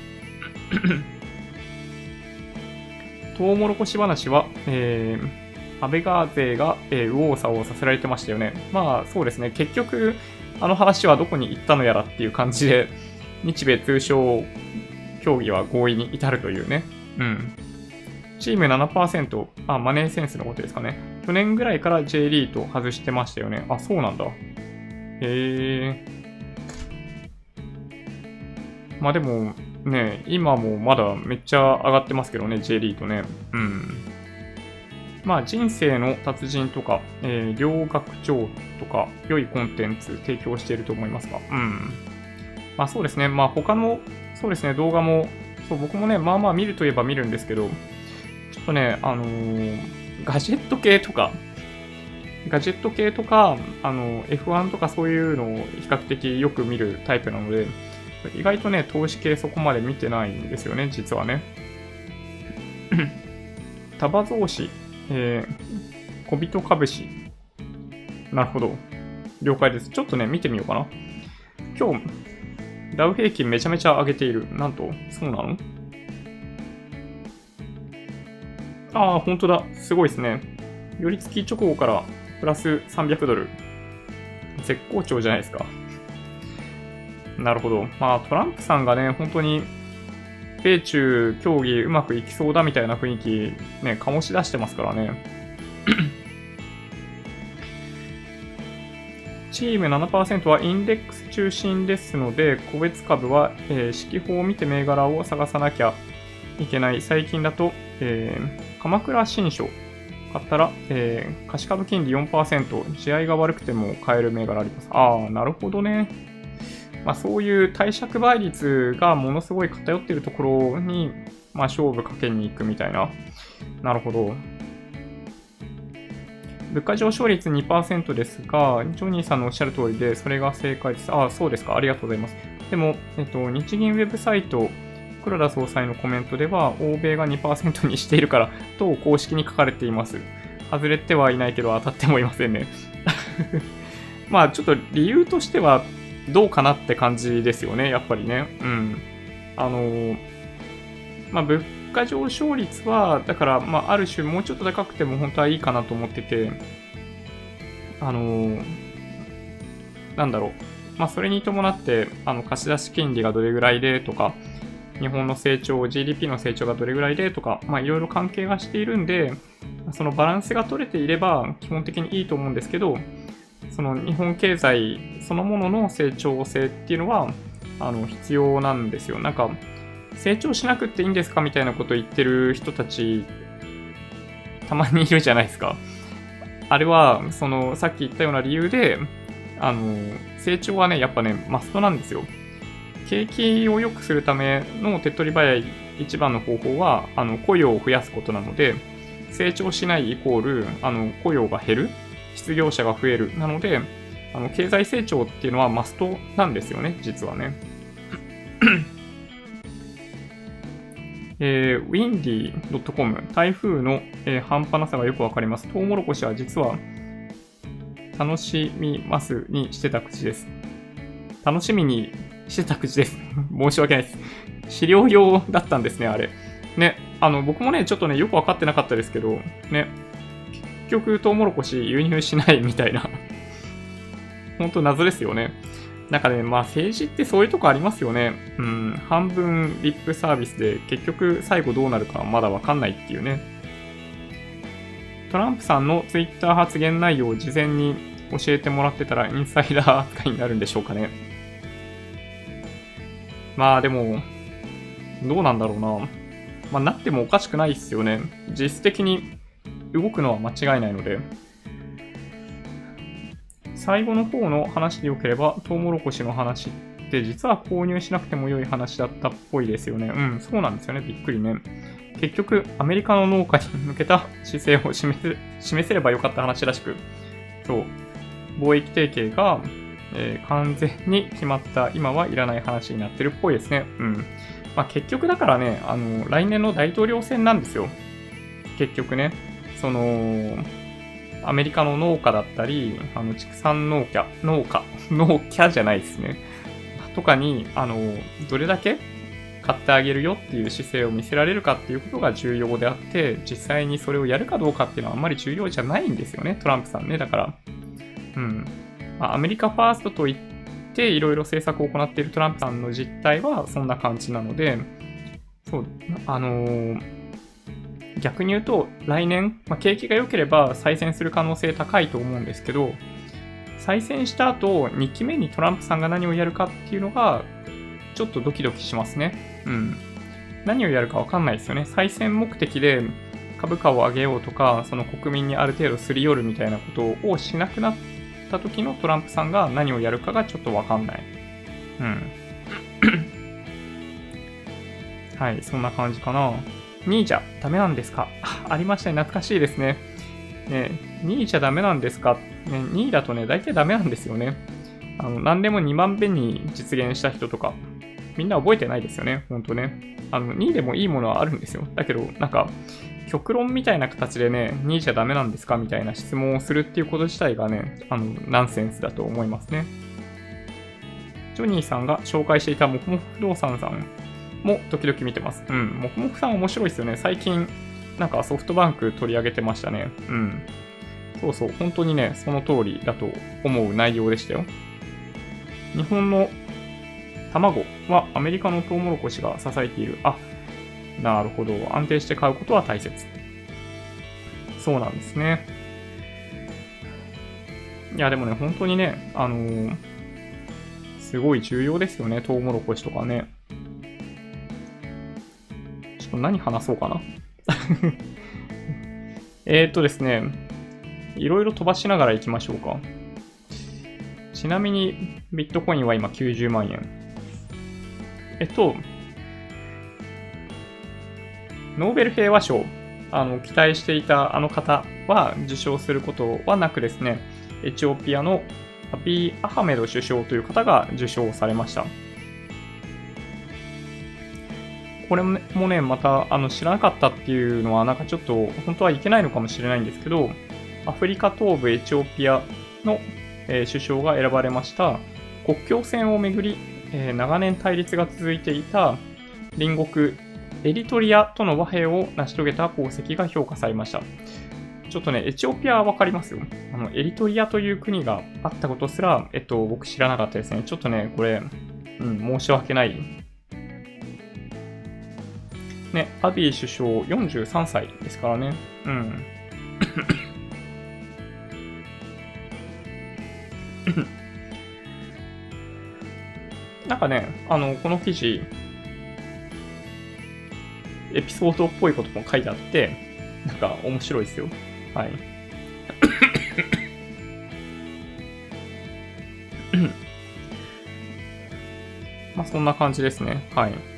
トウモロコシ話は、えー、安倍川勢が、えー、右往左往させられてましたよね。まあ、そうですね。結局、あの話はどこに行ったのやらっていう感じで、日米通商協議は合意に至るというね。うん。チーム7%、あ、マネーセンスのことですかね。去年ぐらいから J リート外してましたよね。あ、そうなんだ。へえ。まあでも、ね、今もまだめっちゃ上がってますけどね、J リートね。うん。まあ人生の達人とか、えー、両学長とか、良いコンテンツ提供していると思いますか？うん。まあそうですね。まあ他の、そうですね、動画も、そう、僕もね、まあまあ見るといえば見るんですけど、ちょっとね、あのー、ガジェット系とか、ガジェット系とか、あの、F1 とかそういうのを比較的よく見るタイプなので、意外とね、投資系そこまで見てないんですよね、実はね。束増資、えー、小人株式。なるほど。了解です。ちょっとね、見てみようかな。今日、ダウ平均めちゃめちゃ上げている。なんと、そうなの？ああ、本当だ。すごいですね。寄り付き直後からプラス300ドル。絶好調じゃないですか。なるほど。まあ、トランプさんがね、本当に、米中協議うまくいきそうだみたいな雰囲気、ね、醸し出してますからね。チーム7%はインデックス中心ですので、個別株は、えー、指揮法を見て銘柄を探さなきゃいけない。最近だと、えー、鎌倉新書買ったら、えー、貸株金利4%、試合が悪くても買える銘柄あります。ああ、なるほどね。まあ、そういう貸借倍率がものすごい偏っているところに、まあ、勝負かけに行くみたいな。なるほど。物価上昇率2%ですが、ジョニーさんのおっしゃる通りで、それが正解です。ああ、そうですか。ありがとうございます。でも、えっと、日銀ウェブサイト、黒田総裁のコメントでは、欧米が2%にしているから、と公式に書かれています。外れてはいないけど、当たってもいませんね。まあ、ちょっと理由としては、どうかなって感じですよね、やっぱりね。うん。あの、まあ、物価上昇率は、だから、まあ、ある種もうちょっと高くても本当はいいかなと思ってて、あの、なんだろう。まあ、それに伴って、あの、貸し出し金利がどれぐらいでとか、日本の成長、GDP の成長がどれぐらいでとか、まあ、いろいろ関係がしているんで、そのバランスが取れていれば基本的にいいと思うんですけど、その日本経済そのものの成長性っていうのは、あの、必要なんですよ。なんか、成長しなくていいんですかみたいなこと言ってる人たち、たまにいるじゃないですか。あれは、その、さっき言ったような理由で、あの、成長はね、やっぱね、マストなんですよ。景気を良くするための手っ取り早い一番の方法は、あの、雇用を増やすことなので、成長しないイコール、あの、雇用が減る失業者が増える。なので、あの経済成長っていうのはマストなんですよね、実はね。えー、windy.com 台風の、えー、半端なさがよくわかります。トウモロコシは実は楽しみますにしてた口です。楽しみにしてた口です。申し訳ないです。飼料用だったんですね、あれ。ね、あの、僕もね、ちょっとね、よくわかってなかったですけど、ね、局トウモロコシ輸入しないみたいな 本当謎ですよね。なんかね、まあ政治ってそういうとこありますよね。うん、半分リップサービスで結局最後どうなるかまだわかんないっていうね。トランプさんのツイッター発言内容を事前に教えてもらってたらインサイダー扱いになるんでしょうかね。まあでも、どうなんだろうな。まあなってもおかしくないっすよね。実質的に動くのは間違いないので。最後の方の話でよければ、トウモロコシの話って実は購入しなくても良い話だったっぽいですよね。うん、そうなんですよね。びっくりね。結局、アメリカの農家に向けた姿勢を示せ示せればよかった話らしく、そう、貿易提携が、えー、完全に決まった今はいらない話になってるっぽいですね。うん。まあ、結局だからね、あの、来年の大統領選なんですよ。結局ね。その、アメリカの農家だったり、あの、畜産農家、農家、農家じゃないですね。とかに、あの、どれだけ買ってあげるよっていう姿勢を見せられるかっていうことが重要であって、実際にそれをやるかどうかっていうのはあんまり重要じゃないんですよね、トランプさんね。だから、うん。まあ、アメリカファーストと言っていろいろ政策を行っているトランプさんの実態はそんな感じなので、そう、あのー、逆に言うと来年、まあ、景気が良ければ再選する可能性高いと思うんですけど、再選した後、2期目にトランプさんが何をやるかっていうのが、ちょっとドキドキしますね。うん。何をやるかわかんないですよね。再選目的で株価を上げようとか、その国民にある程度すり寄るみたいなことをしなくなった時のトランプさんが何をやるかがちょっとわかんない。うん。はい、そんな感じかな。2位じゃダメなんですか？ありましたね。懐かしいですね。ね、2位じゃダメなんですか、ね、2位だとね、大体ダメなんですよね。あの、何でも2万遍に実現した人とか、みんな覚えてないですよね、ほんとね。あの、2位でもいいものはあるんですよ。だけど、なんか、極論みたいな形でね、2位じゃダメなんですか？みたいな質問をするっていうこと自体がね、あの、ナンセンスだと思いますね。ジョニーさんが紹介していたもふもふ不動産さんも時々見てます。うん。もふもふさん面白いですよね。最近、なんかソフトバンク取り上げてましたね。うん。そうそう。本当にね、その通りだと思う内容でしたよ。日本の卵はアメリカのトウモロコシが支えている。あ、なるほど。安定して買うことは大切。そうなんですね。いや、でもね、本当にね、あのー、すごい重要ですよね、トウモロコシとかね。ちょっと何話そうかな。えっとですね、いろいろ飛ばしながら行きましょうか。ちなみに、ビットコインは今90万円。えっと、ノーベル平和賞、あの、期待していたあの方は受賞することはなくですね、エチオピアのアビー・アハメド首相という方が受賞されました。これもね、またあの知らなかったっていうのは、なんかちょっと本当はいけないのかもしれないんですけど、アフリカ東部エチオピアの、えー、首相が選ばれました国境線をめぐり、えー、長年対立が続いていた隣国エリトリアとの和平を成し遂げた功績が評価されました。ちょっとね、エチオピアはわかりますよ。あの、エリトリアという国があったことすら、えっと、僕知らなかったですね。ちょっとね、これ、うん、申し訳ない。ね、アビー首相43歳ですからね。うん。なんかね、あの、この記事、エピソードっぽいことも書いてあって、なんか面白いですよ。はい。まあそんな感じですね。はい。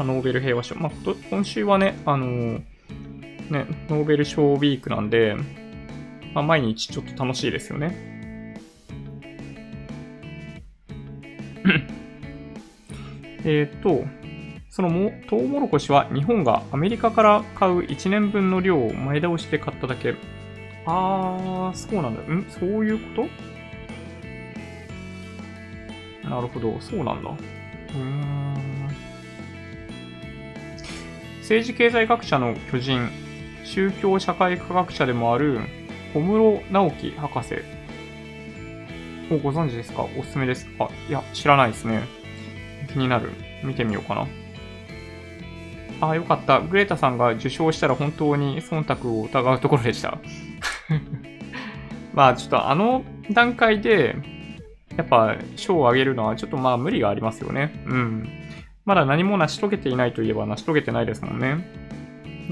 まあノーベル平和賞。まあ今週はね、あのー、ね、ノーベル賞ウィークなんで、まあ毎日ちょっと楽しいですよね。えっと、そのもトウモロコシは日本がアメリカから買う1年分の量を前倒しで買っただけ。あー、そうなんだ。ん？そういうこと？なるほど、そうなんだ。うーん。政治経済学者の巨人、宗教社会科学者でもある小室直樹博士をご存知ですか？おすすめですかいや、知らないですね。気になる。見てみようかな。ああ、よかった。グレータさんが受賞したら本当に忖度を疑うところでした。まあ、ちょっとあの段階で、やっぱ賞をあげるのはちょっとまあ無理がありますよね。うん。まだ何も成し遂げていないといえば成し遂げてないですもんね。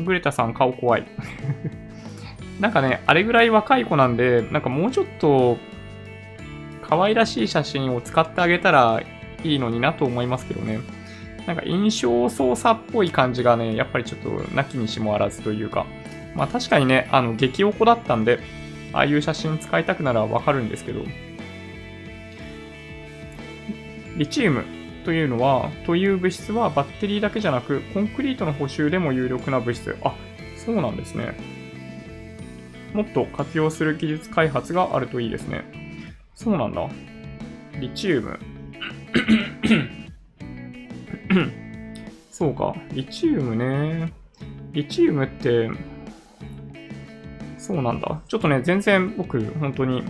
グレタさん顔怖い。なんかね、あれぐらい若い子なんで、なんかもうちょっと可愛らしい写真を使ってあげたらいいのになと思いますけどね。なんか印象操作っぽい感じがね、やっぱりちょっとなきにしもあらずというか、まあ確かにね、あの、激おこだったんで、ああいう写真使いたくならわかるんですけど、リチウムというのは、という物質はバッテリーだけじゃなく、コンクリートの補修でも有力な物質。あ、そうなんですね。もっと活用する技術開発があるといいですね。そうなんだ。リチウム。そうか。リチウムね。リチウムって、そうなんだ。ちょっとね、全然僕、本当に、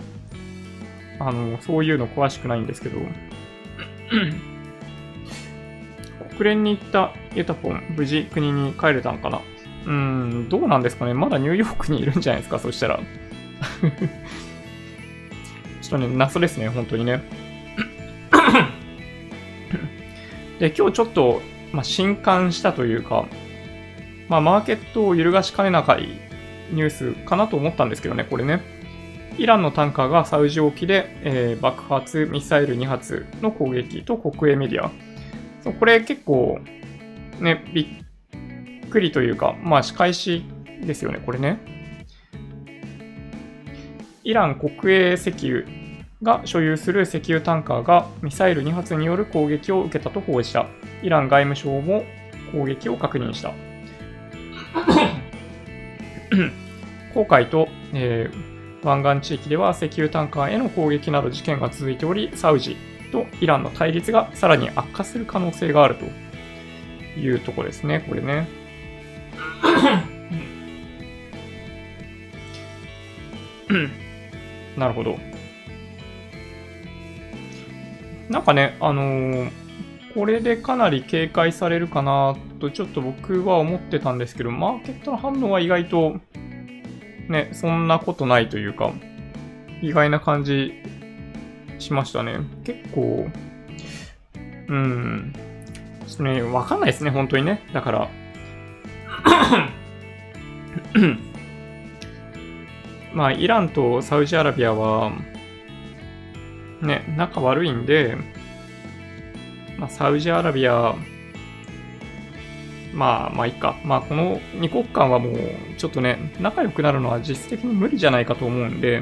あの、そういうの詳しくないんですけど、国連に行ったユタポン、無事国に帰れたんかな？うーん、どうなんですかねまだニューヨークにいるんじゃないですかそしたら。ちょっとね、謎ですね、本当にね。で、今日ちょっと、まあ、震撼したというか、まあ、マーケットを揺るがしかねなかいニュースかなと思ったんですけどね、これね。イランのタンカーがサウジ沖で、えー、爆発ミサイル2発の攻撃と国営メディア。そうこれ結構、ね、びっくりというか、まあ仕返しですよね、これね。イラン国営石油が所有する石油タンカーがミサイル2発による攻撃を受けたと報じた。イラン外務省も攻撃を確認した。航海と、えー、湾岸地域では石油タンカーへの攻撃など事件が続いており、サウジとイランの対立がさらに悪化する可能性があるというとこですね、これね。なるほど。なんかね、あのー、これでかなり警戒されるかなとちょっと僕は思ってたんですけど、マーケットの反応は意外とね、そんなことないというか、意外な感じしましたね。結構、うん、ちょっとね、わかんないですね、本当にね。だから、まあ、イランとサウジアラビアは、ね、仲悪いんで、まあ、サウジアラビア、まあ、まあいいか。まあ、この二国間はもう、ちょっとね、仲良くなるのは実質的に無理じゃないかと思うんで、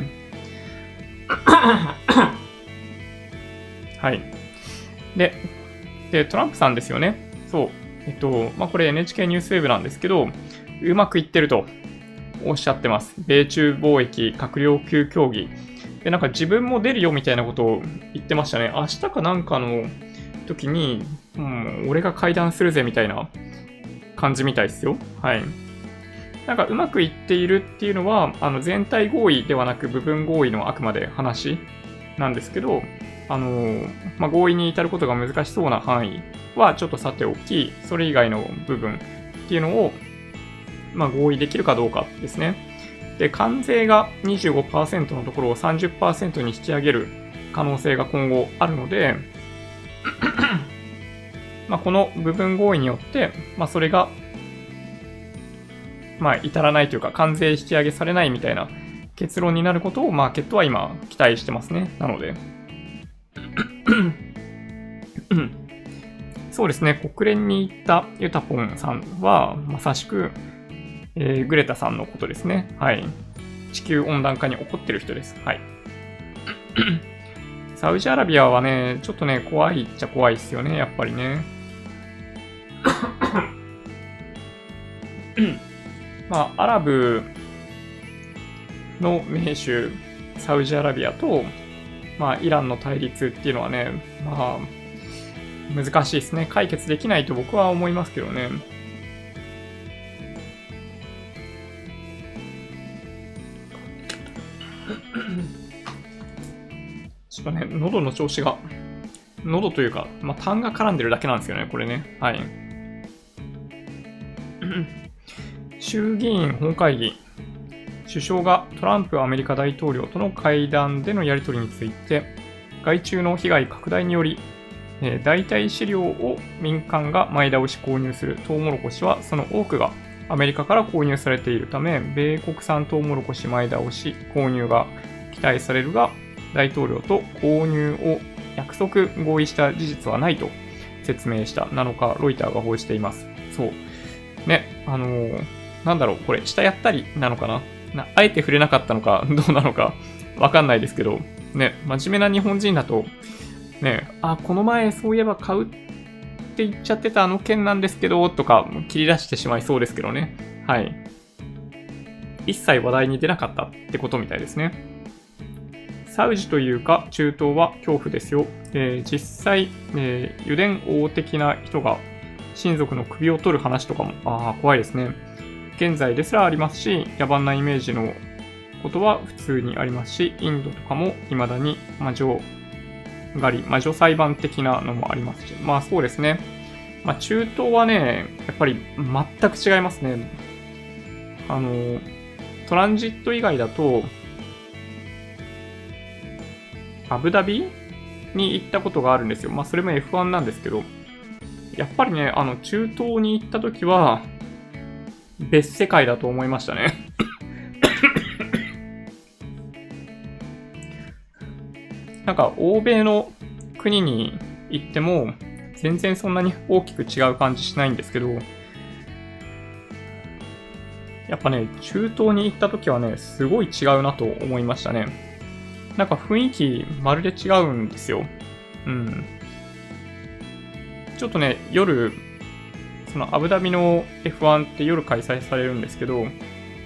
はい。で、で、トランプさんですよね。そう。えっと、まあ、これ NHK ニュースウェブなんですけど、うまくいってるとおっしゃってます。米中貿易閣僚級協議。で、なんか自分も出るよみたいなことを言ってましたね。明日かなんかの時に、うん、俺が会談するぜみたいな感じみたいですよ。はい。なんかうまくいっているっていうのは、あの全体合意ではなく部分合意のあくまで話なんですけど、あのまあ、合意に至ることが難しそうな範囲はちょっとさておき、それ以外の部分っていうのを、まあ、合意できるかどうかですね。で、関税が25%のところを30%に引き上げる可能性が今後あるので、まあこの部分合意によって、まあ、それが、まあ、至らないというか、関税引き上げされないみたいな結論になることをマーケットは今期待してますね。なので。そうですね、国連に行ったユタポンさんは、まさしく、えー、グレタさんのことですね。はい。地球温暖化に起こってる人です。はい。サウジアラビアはね、ちょっとね、怖いっちゃ怖いっすよね、やっぱりね。まあ、アラブの盟主、サウジアラビアと、まあ、イランの対立っていうのはね、まあ、難しいですね。解決できないと僕は思いますけどね。ちょっとね、喉の調子が、喉というか、まあ、痰が絡んでるだけなんですよね、これね。はい。衆議院本会議。首相がトランプアメリカ大統領との会談でのやり取りについて、害虫の被害拡大により、えー、代替飼料を民間が前倒し購入するトウモロコシはその多くがアメリカから購入されているため、米国産トウモロコシ前倒し購入が期待されるが、大統領と購入を約束合意した事実はないと説明した7日、ロイターが報じています。そう。ね、あのー、なんだろう、これ、下やったりなのかな？なあえて触れなかったのか、どうなのか、わかんないですけど、ね、真面目な日本人だと、ね、あ、この前そういえば買うって言っちゃってたあの件なんですけど、とか切り出してしまいそうですけどね。はい。一切話題に出なかったってことみたいですね。サウジというか中東は恐怖ですよ。えー、実際、えー、油田王的な人が親族の首を取る話とかも、ああ、怖いですね。現在ですらありますし、野蛮なイメージのことは普通にありますし、インドとかも未だに魔女狩り、魔女裁判的なのもありますし、まあそうですね。まあ中東はね、やっぱり全く違いますね。あの、トランジット以外だと、アブダビに行ったことがあるんですよ。まあそれも F1 なんですけど、やっぱりね、あの中東に行った時は、別世界だと思いましたね なんか欧米の国に行っても全然そんなに大きく違う感じしないんですけど、やっぱね、中東に行った時はね、すごい違うなと思いましたね。なんか雰囲気まるで違うんですよ。うん。ちょっとね、夜、そのアブダビの F1 って夜開催されるんですけど、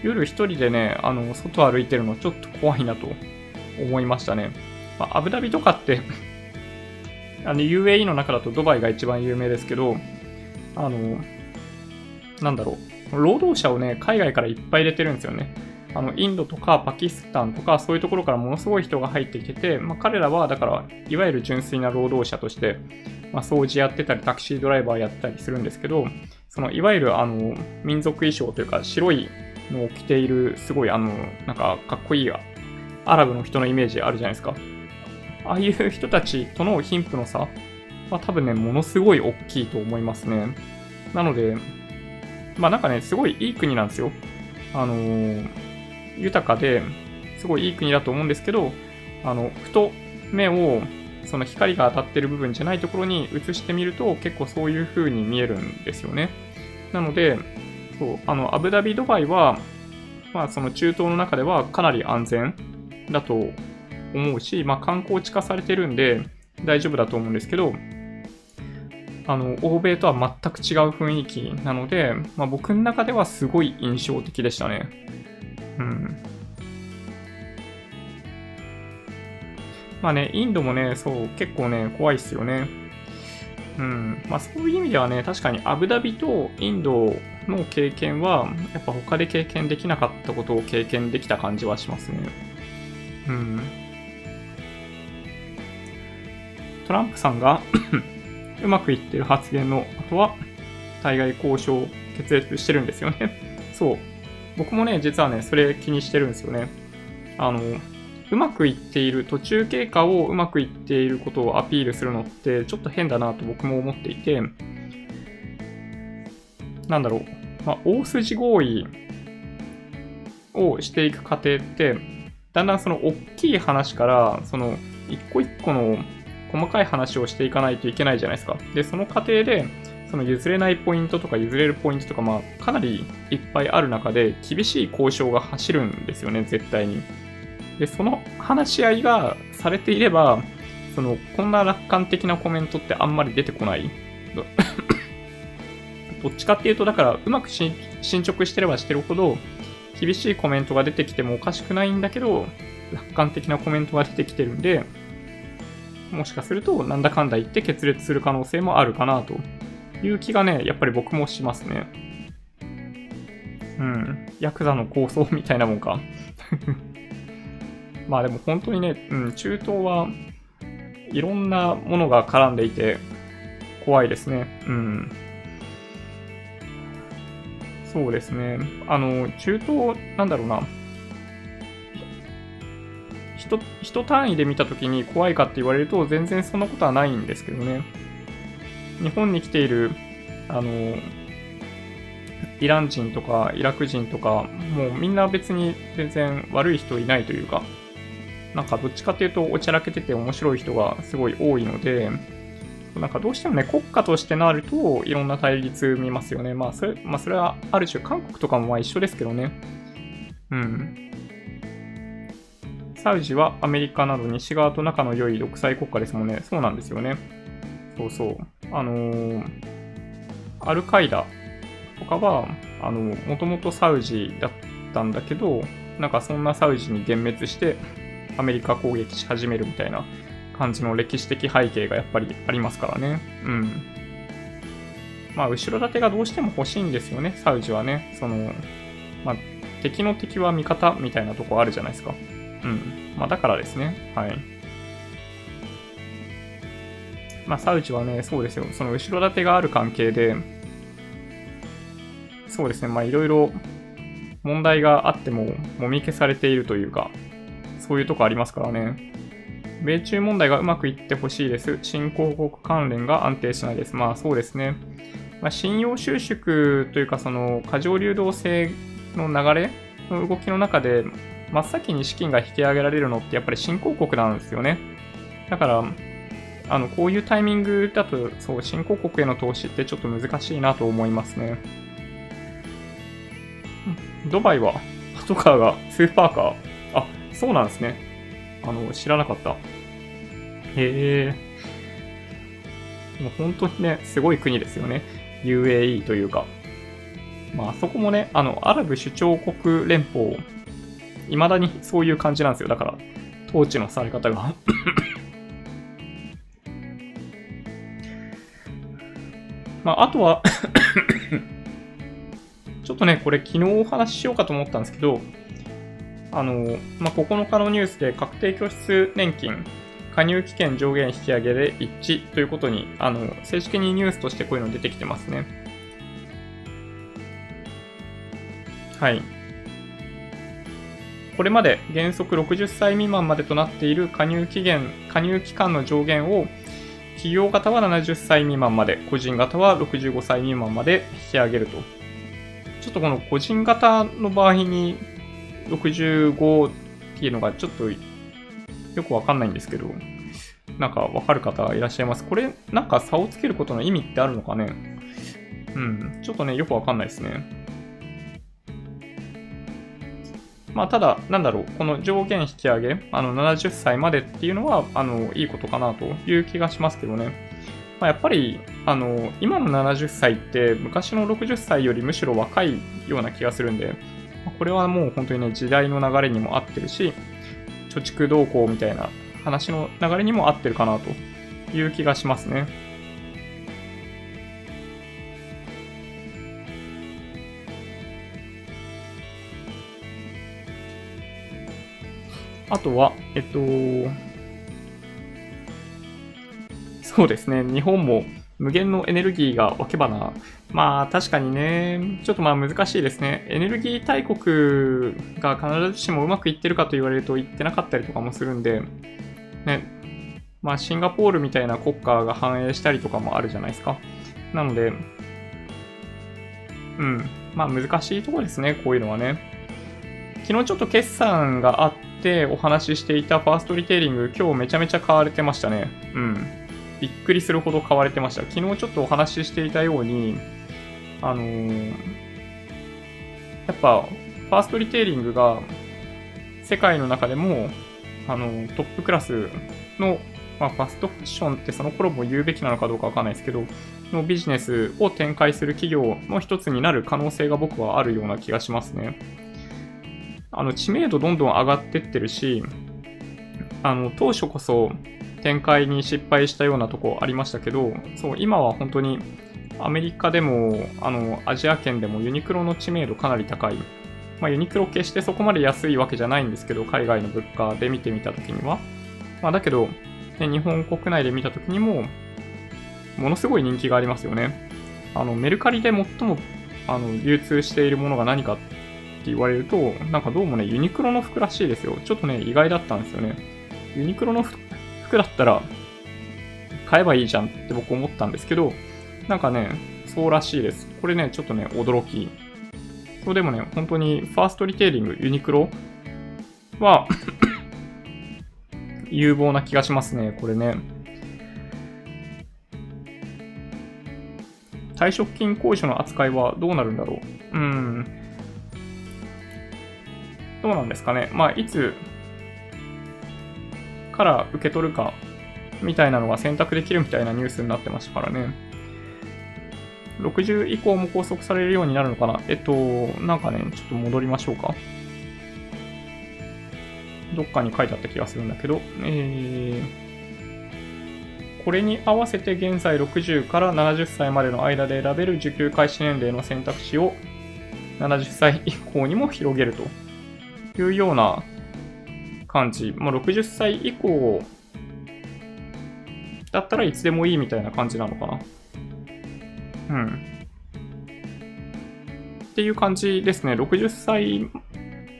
夜一人でね、あの、外歩いてるのちょっと怖いなと思いましたね。まあ、アブダビとかって あの、UAE の中だとドバイが一番有名ですけど、あの、なんだろう、労働者をね、海外からいっぱい入れてるんですよね。あの、インドとかパキスタンとかそういうところからものすごい人が入ってきてて、まあ、彼らはだから、いわゆる純粋な労働者として、まあ、掃除やってたり、タクシードライバーやったりするんですけど、その、いわゆるあの、民族衣装というか、白いのを着ている、すごいあの、なんか、かっこいいアラブの人のイメージあるじゃないですか。ああいう人たちとの貧富の差は多分ね、ものすごい大きいと思いますね。なので、まあなんかね、すごいいい国なんですよ。あのー、豊かで、すごいいい国だと思うんですけど、あの、ふと目をその光が当たってる部分じゃないところに映してみると結構そういう風に見えるんですよね。なので、そう、あの、アブダビ、ドバイは、まあその中東の中ではかなり安全だと思うし、まあ観光地化されてるんで大丈夫だと思うんですけど、あの、欧米とは全く違う雰囲気なので、まあ僕の中ではすごい印象的でしたね。まあね、インドもね、そう、結構ね、怖いっすよね。うん。まあそういう意味ではね、確かにアブダビとインドの経験は、やっぱ他で経験できなかったことを経験できた感じはしますね。うん。トランプさんが うまくいってる発言の後は、対外交渉決裂してるんですよね。そう。僕もね、実はね、それ気にしてるんですよね。あの、うまくいっている、途中経過をうまくいっていることをアピールするのってちょっと変だなと僕も思っていて、なんだろう、まあ、大筋合意をしていく過程って、だんだんその大きい話から、その一個一個の細かい話をしていかないといけないじゃないですか。で、その過程で、その譲れないポイントとか譲れるポイントとか、まあ、かなりいっぱいある中で、厳しい交渉が走るんですよね、絶対に。で、その話し合いがされていれば、その、こんな楽観的なコメントってあんまり出てこない。ど っちかっていうと、だから、うまく進捗してればしてるほど、厳しいコメントが出てきてもおかしくないんだけど、楽観的なコメントが出てきてるんで、もしかすると、なんだかんだ言って決裂する可能性もあるかなという気がね、やっぱり僕もしますね。うん。ヤクザの構想みたいなもんか。まあでも本当にね、うん、中東はいろんなものが絡んでいて怖いですね。うん。そうですね。あの、中東、なんだろうな。人、人単位で見たときに怖いかって言われると全然そんなことはないんですけどね。日本に来ている、あの、イラン人とかイラク人とか、もうみんな別に全然悪い人いないというか、なんかどっちかっていうとおちゃらけてて面白い人がすごい多いので、なんかどうしてもね、国家としてなると、いろんな対立見ますよね。まあ、それ、まあ、それはある種、韓国とかもまあ一緒ですけどね。うん。サウジはアメリカなど西側と仲の良い独裁国家ですもんね。そうなんですよね。そうそう。あのー、アルカイダとかは、あの、もともとサウジだったんだけど、なんかそんなサウジに幻滅して、アメリカ攻撃し始めるみたいな感じの歴史的背景がやっぱりありますからね。うん。まあ、後ろ盾がどうしても欲しいんですよね、サウジはね。その、まあ、敵の敵は味方みたいなとこあるじゃないですか。うん。まあ、だからですね。はい。まあ、サウジはね、そうですよ。その後ろ盾がある関係で、そうですね。まあ、いろいろ問題があっても、もみ消されているというか、そういうとこありますからね。米中問題がうまくいってほしいです。新興国関連が安定しないです。まあそうですね。まあ、信用収縮というか、その過剰流動性の流れの動きの中で、真っ先に資金が引き上げられるのってやっぱり新興国なんですよね。だから、あの、こういうタイミングだと、そう、新興国への投資ってちょっと難しいなと思いますね。ドバイはパトカーがスーパーカー。あ、そうなんですね。あの、知らなかった。へえ。もう本当にね、すごい国ですよね。UAE というか。まあ、あそこもね、あの、アラブ首長国連邦、未だにそういう感じなんですよ。だから、統治のされ方がまあ、あとは ちょっとね、これ昨日お話ししようかと思ったんですけど、あの、まあ、9日のニュースで確定拠出年金、加入期限上限引き上げで一致ということに、あの、正式にニュースとしてこういうの出てきてますね。はい。これまで原則60歳未満までとなっている加入期限、加入期間の上限を企業型は70歳未満まで、個人型は65歳未満まで引き上げると。ちょっとこの個人型の場合に65っていうのがちょっとよくわかんないんですけど、なんかわかる方いらっしゃいます？これ、なんか差をつけることの意味ってあるのかね？うん、ちょっとね、よくわかんないですね。まあ、ただ、なんだろう、この上限引き上げ、あの、70歳までっていうのは、あの、いいことかなという気がしますけどね。まあ、やっぱり、あの、今の70歳って昔の60歳よりむしろ若いような気がするんで、これはもう本当にね、時代の流れにも合ってるし、貯蓄動向みたいな話の流れにも合ってるかなという気がしますね。あとは、えっと、そうですね、日本も無限のエネルギーが湧けばな。まあ確かにね、ちょっとまあ難しいですね。エネルギー大国が必ずしもうまくいってるかと言われると言ってなかったりとかもするんで、ね、まあシンガポールみたいな国家が繁栄したりとかもあるじゃないですか。なので、うん、まあ難しいとこですね、こういうのはね。昨日ちょっと決算があってお話ししていたファーストリテイリング、今日めちゃめちゃ買われてましたね。うん。びっくりするほど買われてました。昨日ちょっとお話ししていたように、あのー、やっぱ、ファーストリテイリングが世界の中でも、あのー、トップクラスの、まあ、ファストファッションってその頃も言うべきなのかどうかわかんないですけど、のビジネスを展開する企業の一つになる可能性が僕はあるような気がしますね。あの、知名度どんどん上がってってるし、あの、当初こそ、展開に失敗したようなとこありましたけど、そう、今は本当にアメリカでも、あの、アジア圏でもユニクロの知名度かなり高い。まあ、ユニクロ決してそこまで安いわけじゃないんですけど、海外の物価で見てみたときには。まあ、だけど、ね、日本国内で見たときにも、ものすごい人気がありますよね。あの、メルカリで最も、あの、流通しているものが何かっ言われると、なんかどうもね、ユニクロの服らしいですよ。ちょっとね、意外だったんですよね。ユニクロの服だったら買えばいいじゃんって僕思ったんですけど、なんかね、そうらしいです。これね、ちょっとね、驚き。そうでもね、本当にファーストリテイリング、ユニクロは 有望な気がしますね、これね。退職金控除の扱いはどうなるんだろう。うん。どうなんですかね。まあ、いつから受け取るかみたいなのが選択できるみたいなニュースになってましたからね。60以降も拘束されるようになるのかなえっと、なんかね、ちょっと戻りましょうか。どっかに書いてあった気がするんだけど、えー、これに合わせて現在60から70歳までの間で選べる受給開始年齢の選択肢を70歳以降にも広げるというような感じ。まあ、60歳以降だったらいつでもいいみたいな感じなのかな。うん。っていう感じですね。60歳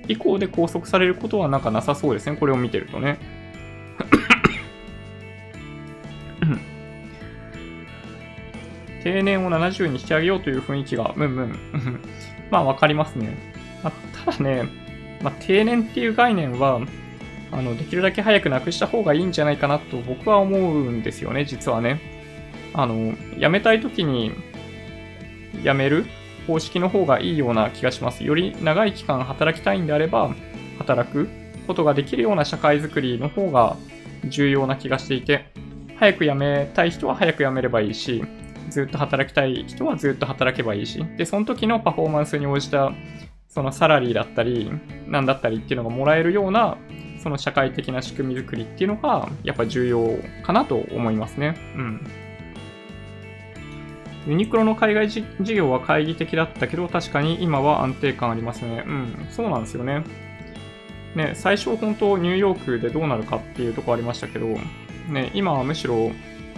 以降で拘束されることはなんかなさそうですね。これを見てるとね。定年を70に引き上げようという雰囲気が、うんうん。まあわかりますね。まあ、ただね、まあ、定年っていう概念は、あの、できるだけ早くなくした方がいいんじゃないかなと僕は思うんですよね、実はね。あの、辞めたい時に辞める方式の方がいいような気がします。より長い期間働きたいんであれば、働くことができるような社会づくりの方が重要な気がしていて、早く辞めたい人は早く辞めればいいし、ずっと働きたい人はずっと働けばいいし、で、その時のパフォーマンスに応じた、そのサラリーだったり、なんだったりっていうのがもらえるような、その社会的な仕組み作りっていうのが、やっぱ重要かなと思いますね。うん。ユニクロの海外事業は懐疑的だったけど、確かに今は安定感ありますね。うん、そうなんですよね。ね、最初本当ニューヨークでどうなるかっていうとこありましたけど、ね、今はむしろ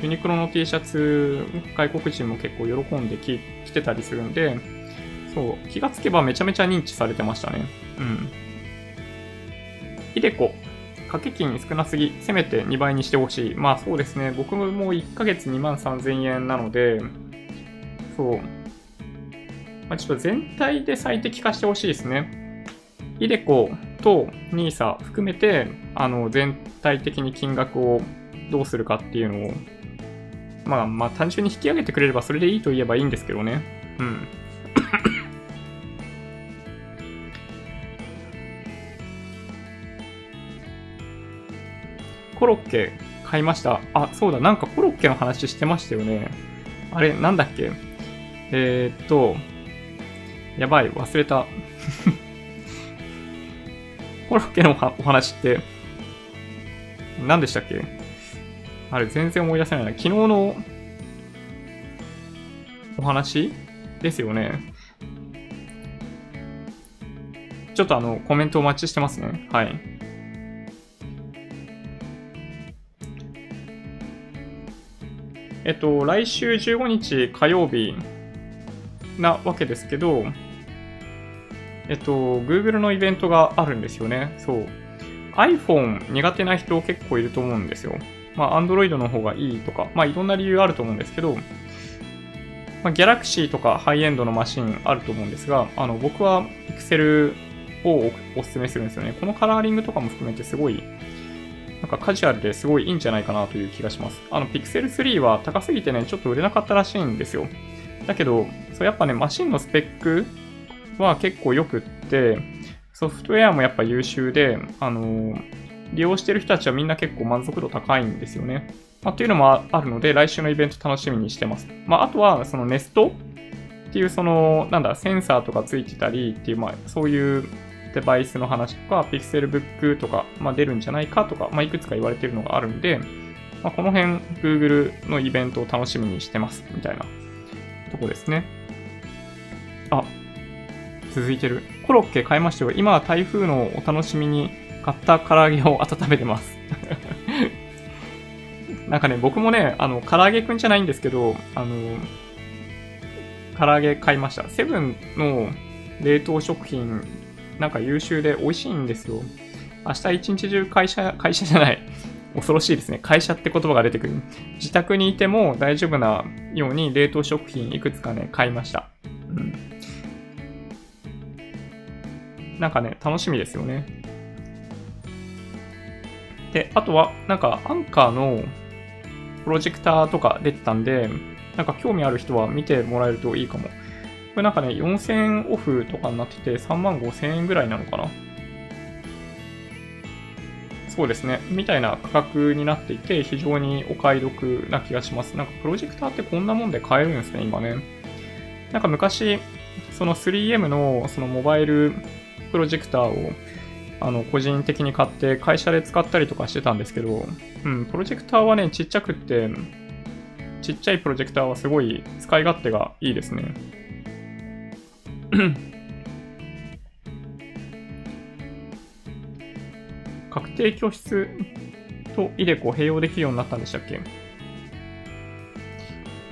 ユニクロの T シャツ、外国人も結構喜んでき着てたりするんで、そう、気がつけばめちゃめちゃ認知されてましたね。うん。イデコ、掛け金少なすぎ、せめて2倍にしてほしい。まあそうですね、僕も1ヶ月2万3000円なので、そう。まあ、ちょっと全体で最適化してほしいですね。イデコと NISA 含めて、あの、全体的に金額をどうするかっていうのを、まあまあ単純に引き上げてくれればそれでいいと言えばいいんですけどね。うん。コロッケ買いました。あ、そうだ、なんかコロッケの話してましたよね。あれ、なんだっけ？えー、っと、やばい、忘れた。コロッケのお話って、何でしたっけ？あれ、全然思い出せないな。昨日のお話ですよね。ちょっとあの、コメントお待ちしてますね。はい。えっと、来週15日火曜日なわけですけど、えっと、Google のイベントがあるんですよね。そう。iPhone 苦手な人結構いると思うんですよ。まあ、Android の方がいいとか、まあ、いろんな理由あると思うんですけど、まあ、Galaxy とかハイエンドのマシンあると思うんですが、あの、僕は Pixel をお勧めするんですよね。このカラーリングとかも含めてすごい、なんかカジュアルですごいいいんじゃないかなという気がします。あの、Pixel 3は高すぎてね、ちょっと売れなかったらしいんですよ。だけど、そうやっぱね、マシンのスペックは結構良くって、ソフトウェアもやっぱ優秀で、あの、利用してる人たちはみんな結構満足度高いんですよね。まあ、というのもあるので、来週のイベント楽しみにしてます。まあ、あとは、そのネストっていう、その、なんだ、センサーとかついてたりっていう、まあ、そういうデバイスの話とか、Pixelbook とか、まあ、出るんじゃないかとか、まあ、いくつか言われてるのがあるんで、まあ、この辺、Google のイベントを楽しみにしてます、みたいなとこですね。あ、続いてる。コロッケ買いましたよ。今は台風のお楽しみに買った唐揚げを温めてます なんかね、僕もね、あの、唐揚げくんじゃないんですけど、あの、唐揚げ買いました。セブンの冷凍食品、なんか優秀で美味しいんですよ。明日一日中会社、会社じゃない。恐ろしいですね。会社って言葉が出てくる。自宅にいても大丈夫なように冷凍食品いくつかね、買いました。うん。なんかね、楽しみですよね。で、あとは、なんか、アンカーのプロジェクターとか出てたんで、なんか興味ある人は見てもらえるといいかも。これなんかね、4000オフとかになってて、3万5000円ぐらいなのかなそうですね。みたいな価格になっていて、非常にお買い得な気がします。なんかプロジェクターってこんなもんで買えるんですね、今ね。なんか昔、その 3M のそのモバイルプロジェクターをあの個人的に買って会社で使ったりとかしてたんですけど、うん、プロジェクターはね、ちっちゃくって、ちっちゃいプロジェクターはすごい使い勝手がいいですね。確定拠出とイデコ併用できるようになったんでしたっけ？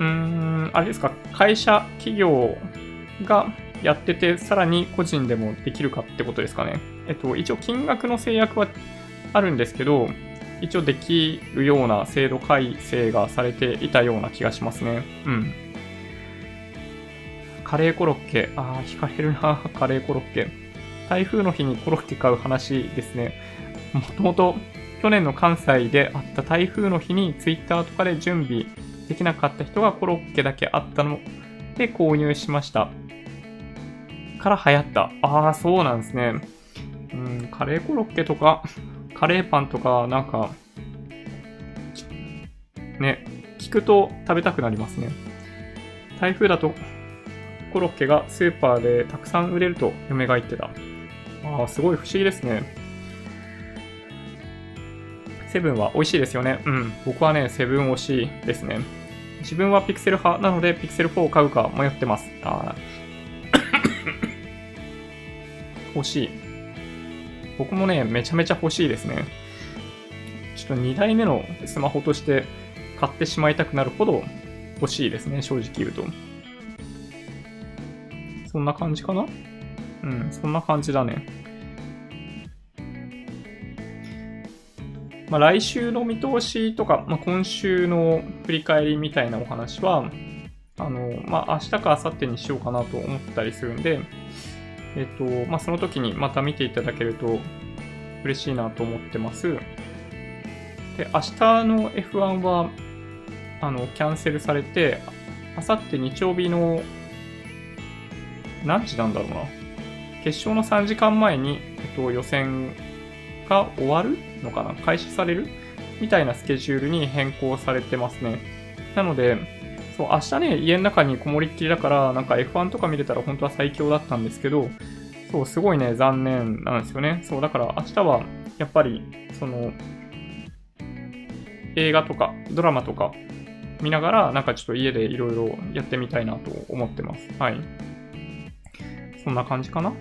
うーん、あれですか、会社、企業がやってて、さらに個人でもできるかってことですかね。えっと、一応金額の制約はあるんですけど、一応できるような制度改正がされていたような気がしますね。うん。カレーコロッケ。ああ、惹かれるな、カレーコロッケ。台風の日にコロッケ買う話ですね。もともと去年の関西であった台風の日にツイッターとかで準備できなかった人がコロッケだけあったので購入しました。から流行った。ああ、そうなんですね。うん、カレーコロッケとか、カレーパンとか、なんか、ね、聞くと食べたくなりますね。台風だとコロッケがスーパーでたくさん売れると嫁が言ってた。ああ、すごい不思議ですね。セブンは美味しいですよね。うん。僕はね、セブン推しですね。自分はピクセル派なので、ピクセル4を買うか迷ってます。あ 欲しい。僕もね、めちゃめちゃ欲しいですね。ちょっと2台目のスマホとして買ってしまいたくなるほど欲しいですね、正直言うと。そんな感じかな？うん、そんな感じだね。まあ、来週の見通しとか、まあ、今週の振り返りみたいなお話は、あの、まあ、明日か明後日にしようかなと思ったりするんで、えっ、と、まあ、その時にまた見ていただけると嬉しいなと思ってます。で、明日の F1 は、あの、キャンセルされて、明後日日曜日の、何時なんだろうな。決勝の3時間前に、えっと、予選が終わるのかな開始される？みたいなスケジュールに変更されてますね。なので、そう、明日ね、家の中にこもりっきりだから、なんか F1 とか見れたら本当は最強だったんですけど、そう、すごいね、残念なんですよね。そう、だから明日は、やっぱり、その、映画とか、ドラマとか見ながら、なんかちょっと家でいろいろやってみたいなと思ってます。はい。そんな感じかな？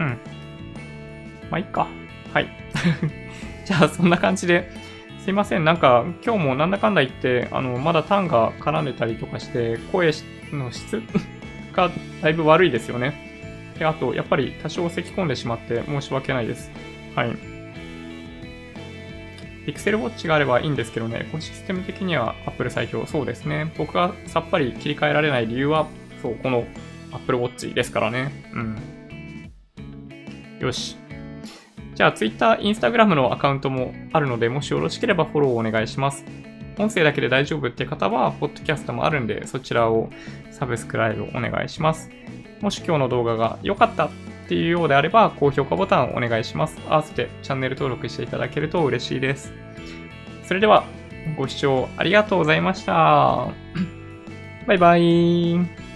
うん。まあ、いっか。はい。じゃあ、そんな感じで、すいません。なんか、今日もなんだかんだ言って、あの、まだタンが絡んでたりとかして、声の質 がだいぶ悪いですよね。で、あと、やっぱり多少咳き込んでしまって申し訳ないです。はい。ピクセルウォッチがあればいいんですけどね、このシステム的には Apple 最強。そうですね。僕がさっぱり切り替えられない理由は、そう、この Apple Watch ですからね。うん。よし。じゃあ Twitter、Instagram のアカウントもあるので、もしよろしければフォローをお願いします。音声だけで大丈夫って方は、ポッドキャストもあるんで、そちらをサブスクライブお願いします。もし今日の動画が良かったっていうようであれば、高評価ボタンをお願いします。合わせてチャンネル登録していただけると嬉しいです。それでは、ご視聴ありがとうございました。バイバイ。